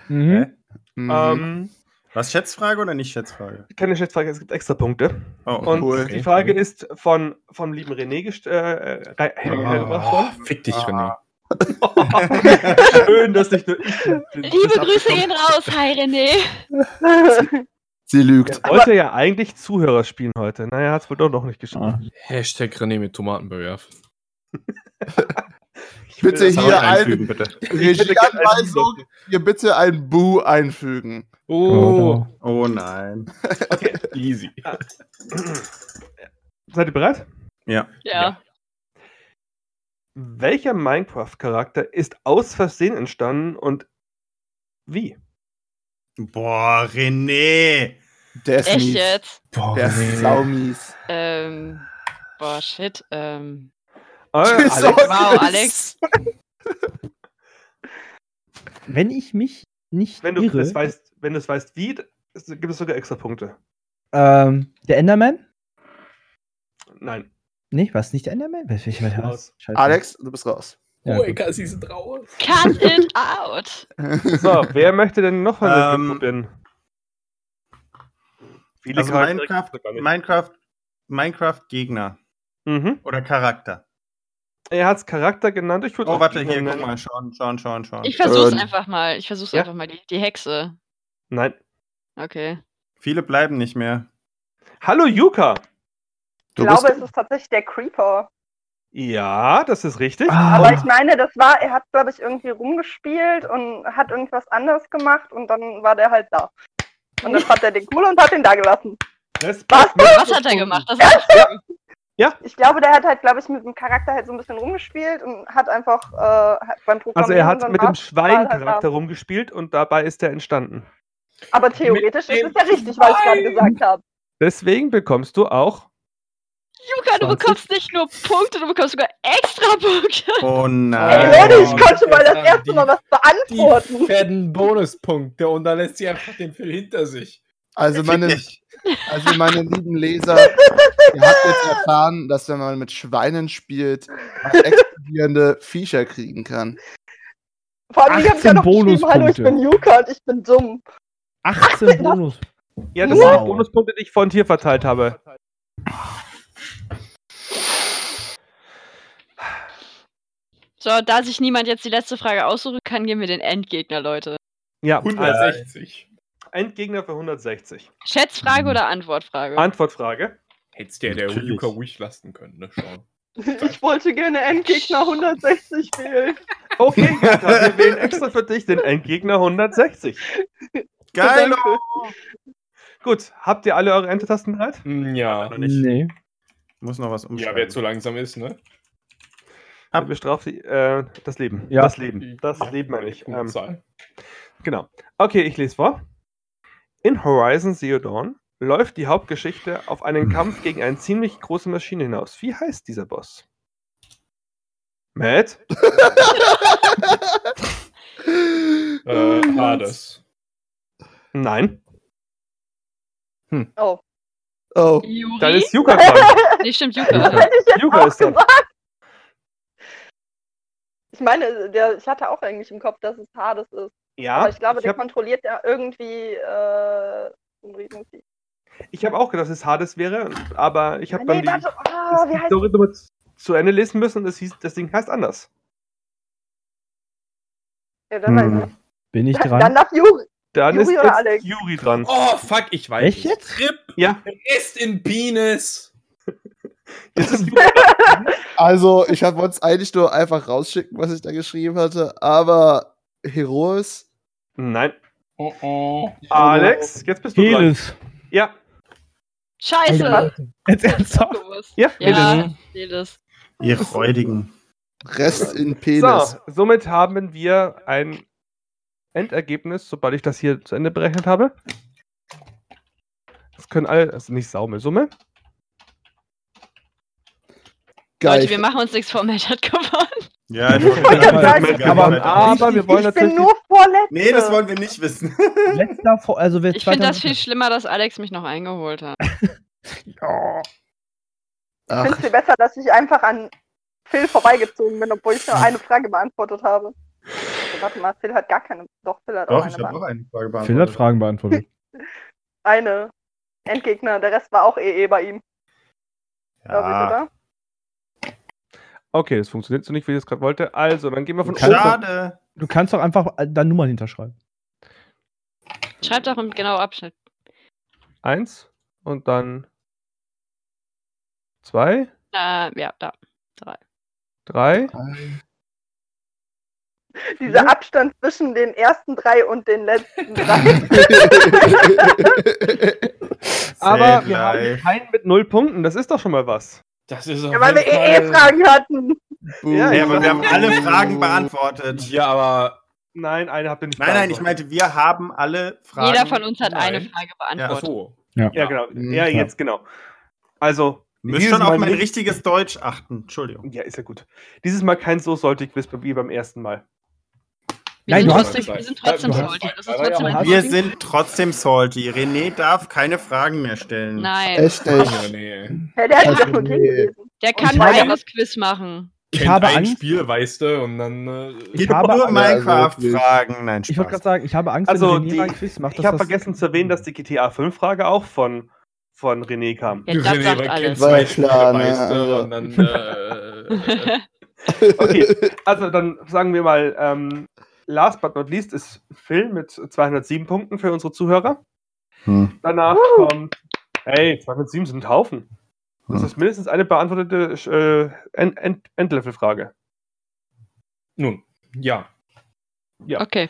Mhm. Hä? Mhm. Ähm, Was, Schätzfrage oder nicht Schätzfrage? keine Schätzfrage, es gibt Extrapunkte. Oh, Und Cool. die Frage ist von vom lieben René gest äh. Oh, fick dich, René. [LAUGHS] Schön, dass nicht nur ich. Liebe Grüße gehen raus. Hi, René. Sie lügt. Er wollte ja eigentlich Zuhörer spielen heute. Naja, hat es wohl doch noch nicht geschafft. Ah. Hashtag René mit Tomaten bewerfen. Ich [LAUGHS] will Bitte hier ein- einfügen, bitte. Regieanweisung, hier bitte ein Bu einfügen. Oh, Oh nein. [LAUGHS] Okay, easy. seid ihr bereit? Ja. Ja. Welcher Minecraft-Charakter ist aus Versehen entstanden und wie? Boah, René. Der ist Echt mies. jetzt? Boah, Der ist saumies. Ähm. Boah, shit. Ähm. Äh, Alex, Wow, Alex. [LAUGHS] Wenn ich mich nicht wenn du irre, es weißt, wenn du es weißt, wie, gibt es sogar extra Punkte. ähm, der Enderman? Nein. Nee, was nicht der Enderman? Was, ich weiß, Raus. Alex, du bist raus. Ja, oh, sie sind raus. Cut it [LAUGHS] out. So, wer möchte denn noch mal Ähm, probieren? Viele Also Minecraft. Minecraft, Minecraft Gegner Mhm. oder Charakter. Er hat es Charakter genannt. Ich würde Oh, warte, hier, guck mal, schauen, schauen, schauen, schauen. Ich versuch's Ähm. einfach mal. Ich versuch's Ja? einfach mal. Die, die Hexe. Nein. Okay. Viele bleiben nicht mehr. Hallo Yuka. Ich Du glaube, bist- es ist tatsächlich der Creeper. Ja, das ist richtig. Ah, Aber ich meine, das war, er hat, glaube ich, irgendwie rumgespielt und hat irgendwas anderes gemacht und dann war der halt da. Und dann fand er den cool und hat ihn da gelassen. Das Was? Was hat er gemacht? Das ist Ich glaube, der hat halt, glaube ich, mit dem Charakter halt so ein bisschen rumgespielt und hat einfach äh, beim Programmieren. Also er hat mit dem halt Schwein-Charakter da. rumgespielt und dabei ist er entstanden. Aber theoretisch Mit ist es ja richtig, was ich gerade gesagt habe. Deswegen bekommst du auch. Juka, du 20. bekommst nicht nur Punkte, du bekommst sogar extra Punkte. Oh Ey, nein. Leute, ich Oh, konnte mal das die- erste Mal was Die beantworten. fetten Bonuspunkte und dann lässt sie einfach den Phil hinter sich. Also meine, also meine lieben Leser, [LAUGHS] ihr habt jetzt erfahren, dass wenn man mit Schweinen spielt, man explodierende Viecher kriegen kann. Vor allem, ich habe ja 18 noch geschrieben, hallo, ich bin Juka und ich bin dumm. 18 [LAUGHS] Bonus. Ja, das Wow. sind die Bonuspunkte, die ich von dir verteilt habe. So, da sich niemand jetzt die letzte Frage aussuchen kann, gehen wir den Endgegner, Leute. Ja, also 160. Endgegner für 160. Schätzfrage oder Antwortfrage? Antwortfrage. Hättest der der Natürlich. Yuka ruhig lassen können, ne? Schau. [LAUGHS] Ich wollte gerne Endgegner 160 wählen. Okay, wir wählen extra für dich den Endgegner 160. Geil. Gut, habt ihr alle eure Enter-Tasten bereit? Hm, Ja. Noch nicht. Nee. Muss noch was Ja, umschreiben. wer zu langsam ist, ne? Hab. Bestraft sie, äh, das Leben. Ja. Das Leben. Das Leben meine ich. Ähm, genau. Okay, ich lese vor. In Horizon Zero Dawn läuft die Hauptgeschichte auf einen Kampf gegen eine ziemlich große Maschine hinaus. Wie heißt dieser Boss? Matt? [LAUGHS] Äh, Hades. Nein. Oh. Oh. Juri? Dann ist Yuka dran. [LAUGHS] nee, stimmt, Yuka auch ist dran. Ich meine, der, ich hatte auch eigentlich im Kopf, dass es Hades ist. Ja, Aber ich glaube, ich der habe kontrolliert ja irgendwie äh, ein Riesenvieh. hab auch gedacht, dass es Hades wäre, aber ich habe Nee, dann die, warte, ah, wie die heißt Story nochmal zu- zu Ende lesen müssen und das, hieß, das Ding heißt anders. ja, dann, Hm. weiß Bin ich ich. dann dran? darf Juri. Dann Yuri ist oder jetzt Alex? Yuri dran. Oh, fuck, ich weiß. Echt es. jetzt? Trip, Ja, Rest in Penis. [LAUGHS] ist [LAUGHS] Also, ich habe uns eigentlich nur einfach rausschicken, was ich da geschrieben hatte, aber Heroes. Nein. Oh, oh. Alex, jetzt bist du dran. Heles. Ja, Scheiße. Jetzt ernsthaft? Gewusst. ja, Ja. Heles. Ihr Räudigen. Rest in Penis. So, somit haben wir ein Endergebnis, sobald ich das hier zu Ende berechnet habe. Das können alle, das ist nicht Saume, Summe. Geil. Leute, wir machen uns nichts vor, Matt hat gewonnen. Ja, ich wollte aber, aber wir wollen ich bin natürlich. nur vorletzte. Nee, das wollen wir nicht wissen. [LAUGHS] Letzter, vor- also wer Ich finde das viel schlimmer, dass Alex mich noch eingeholt hat. [LAUGHS] Ja. Ich finde es viel besser, dass ich einfach an Phil vorbeigezogen bin, obwohl ich nur eine Frage beantwortet habe. Also, warte mal, Phil hat gar keine. Doch, Phil hat auch Doch, eine ich habe auch eine Frage beantwortet. Phil hat Fragen beantwortet. [LAUGHS] Eine. Endgegner, der Rest war auch EE bei ihm, glaube ich, Ja. oder? Okay, das funktioniert so nicht, wie ich es gerade wollte. Also, dann gehen wir von oben. Schade. Du kannst doch einfach äh, da Nummern hinterschreiben. Schreibt doch im genauen Abschnitt. Eins und dann zwei, Äh, ja, da. drei. [LAUGHS] Dieser Abstand zwischen den ersten drei und den letzten drei. [LAUGHS] Aber wir haben keinen mit null Punkten. Das ist doch schon mal was. Das ist ja, weil wir EE Fall- Fragen hatten. Ja, Ja, aber wir haben alle Fragen beantwortet. Ja, aber Nein, eine habt ihr nicht Nein, nein, ich meinte, wir haben alle Fragen. Jeder von uns hat eine Nein. Frage ach beantwortet. so. Ja, genau. Mhm. Ja, jetzt genau. Also, Müsst schon auf Mal mein nicht- richtiges Deutsch achten. Entschuldigung. Ja, ist ja gut. Dieses Mal kein so sollte Quiz wie beim ersten Mal. Wir, Nein, sind du hast- trotzdem, wir sind trotzdem salty. Das ist Aber ja, trotzdem ein Wir sind trotzdem salty. René darf keine Fragen mehr stellen. Nein, Echt nicht. nee. Ja, der hat Also, nee. der kann weiter? das Quiz machen. Ich Kennt habe ein Angst. Spiel, weißt du, und dann. Äh, Ich habe- nur Minecraft-Fragen. Nein, Ich wollte gerade Spaß. sagen, ich habe Angst, Also, wenn René ein Quiz macht. Ich habe vergessen zu erwähnen, dass die GTA 5 Frage auch von, von René kam. Ja, das René sagt alles. War klar, ne, weißt du, also. und dann. Äh, [LAUGHS] Okay, also dann sagen wir mal, ähm, last but not least ist Phil mit 207 Punkten für unsere Zuhörer. Hm. Danach kommt, hey, 207 sind ein Haufen. Das Hm. ist mindestens eine beantwortete äh, End End Endlevel-Frage. nun, ja. Okay.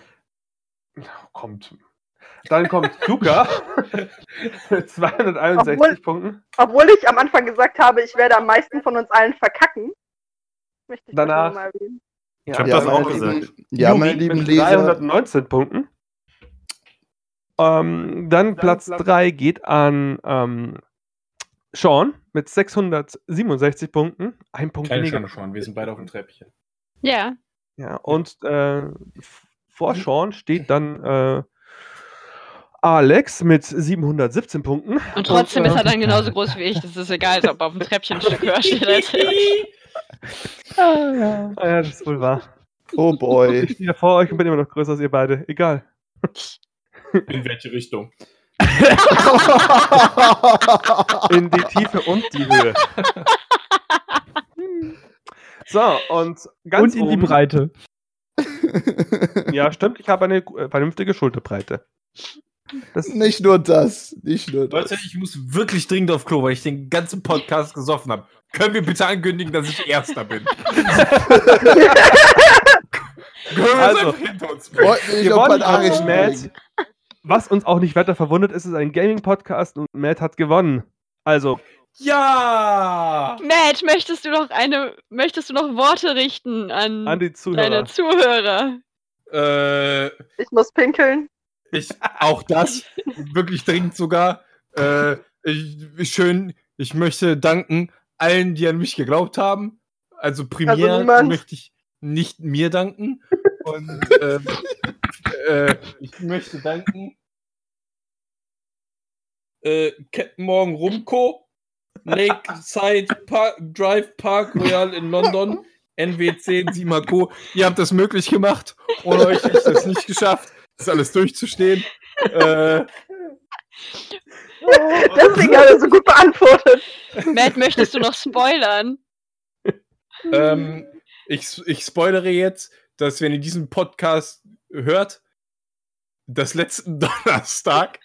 Kommt. Dann kommt [LAUGHS] Luca mit 261 Obwohl- Punkten. Obwohl ich am Anfang gesagt habe, ich werde am meisten von uns allen verkacken. Möchte ich das Danach-. Ich hab Ja, das auch lieben- gesagt. Ja, Yumi meine lieben mit Leser. 319 Punkten. Ähm, dann Platz 3 geht an ähm, Sean mit 667 Punkten. Ein Punkt Keine weniger. Schande schon, wir sind beide auf dem Treppchen. Ja. Ja, und äh, vor Sean steht dann äh, Alex mit 717 Punkten. Und trotzdem äh, ist er dann genauso groß wie ich. Das ist egal, ob er auf dem Treppchen ein Stück höher steht als [LAUGHS] ich. [LAUGHS] Ah, ja. Ah, ja, das ist wohl wahr. Oh boy. Ich stehe vor euch und bin immer noch größer als ihr beide. Egal. In welche Richtung? [LAUGHS] In die Tiefe und die Höhe. [LAUGHS] So, und ganz Und in die oben, Breite. [LAUGHS] Ja, stimmt, ich habe eine äh, vernünftige Schulterbreite. Das, nicht nur das. Nicht nur das. Leute, ich muss wirklich dringend auf Klo, weil ich den ganzen Podcast gesoffen habe. Können wir bitte ankündigen, dass ich Erster bin? [LAUGHS] Können wir Also, das einfach hinter uns bringen? Wollt nicht auf gewonnen hat Matt. Was uns auch nicht weiter verwundert, ist es ist ein Gaming-Podcast und Matt hat gewonnen. Also, Ja! Matt, möchtest du noch eine, möchtest du noch Worte richten an, an die Zuhörer. deine Zuhörer? Äh, Ich muss pinkeln. ich, auch das, wirklich dringend sogar. Äh, ich, schön, ich möchte danken allen, die an mich geglaubt haben. Also primär Also möchte ich nicht mir danken. [LAUGHS] Und ähm, äh, ich möchte danken äh, Captain Morgan Rumco, Lakeside Park, Drive Park Royal in London, NW10 Simaco. Ihr habt das möglich gemacht. Ohne euch hätte ich das nicht geschafft, das alles durchzustehen. Äh, [LAUGHS] Deswegen hat er so gut beantwortet. Matt, möchtest du noch spoilern? [LAUGHS] ähm, ich, ich spoilere jetzt, dass wenn ihr diesen Podcast hört, dass letzten [LAUGHS] Donnerstag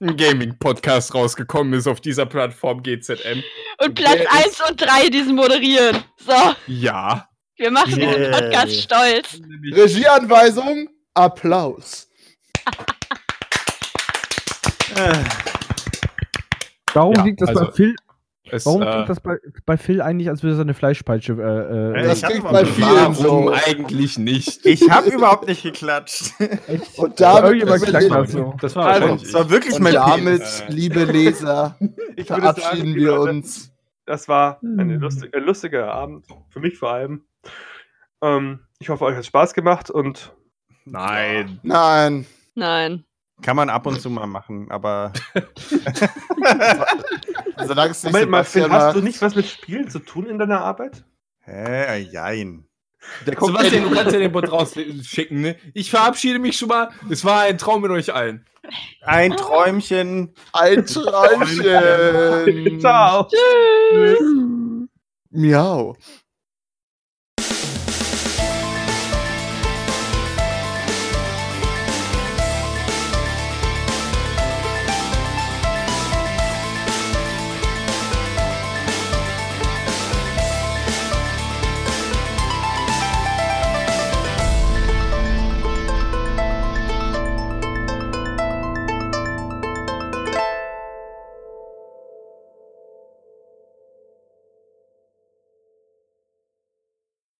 ein Gaming-Podcast rausgekommen ist auf dieser Plattform GZM. Und Platz Wer 1 und 3 diesen moderieren. So, Ja. wir machen diesen Yeah. Podcast stolz. Regieanweisung, Applaus. Äh, Warum Ja, liegt das also- bei Phil Es, Warum äh, klingt das bei, bei Phil eigentlich, als würde er seine Fleischpeitsche. Äh, äh, Das klingt bei vielen warum so. eigentlich nicht? Ich habe überhaupt nicht geklatscht. Und damit, Le das so. Das war Also, Das war wirklich und mein damit Penis. liebe Leser, [LAUGHS] Ich würde sagen, verabschieden die wir uns. Das war ein Hm. lustig, äh, lustiger Abend, für mich vor allem. Ähm, ich hoffe, euch hat Spaß gemacht und Nein. Nein. Nein. Kann man ab und zu mal machen, aber [LAUGHS] Solange es nicht Moment mal, Phil, hast du nicht was mit Spielen zu tun in deiner Arbeit? hä, jein. Der guckt Sebastian, du kannst ja den Bot rausschicken, ne? Ich verabschiede mich schon mal. Es war ein Traum mit euch allen. Ein Träumchen. ein Träumchen. Ciao! Tschüss. Miau.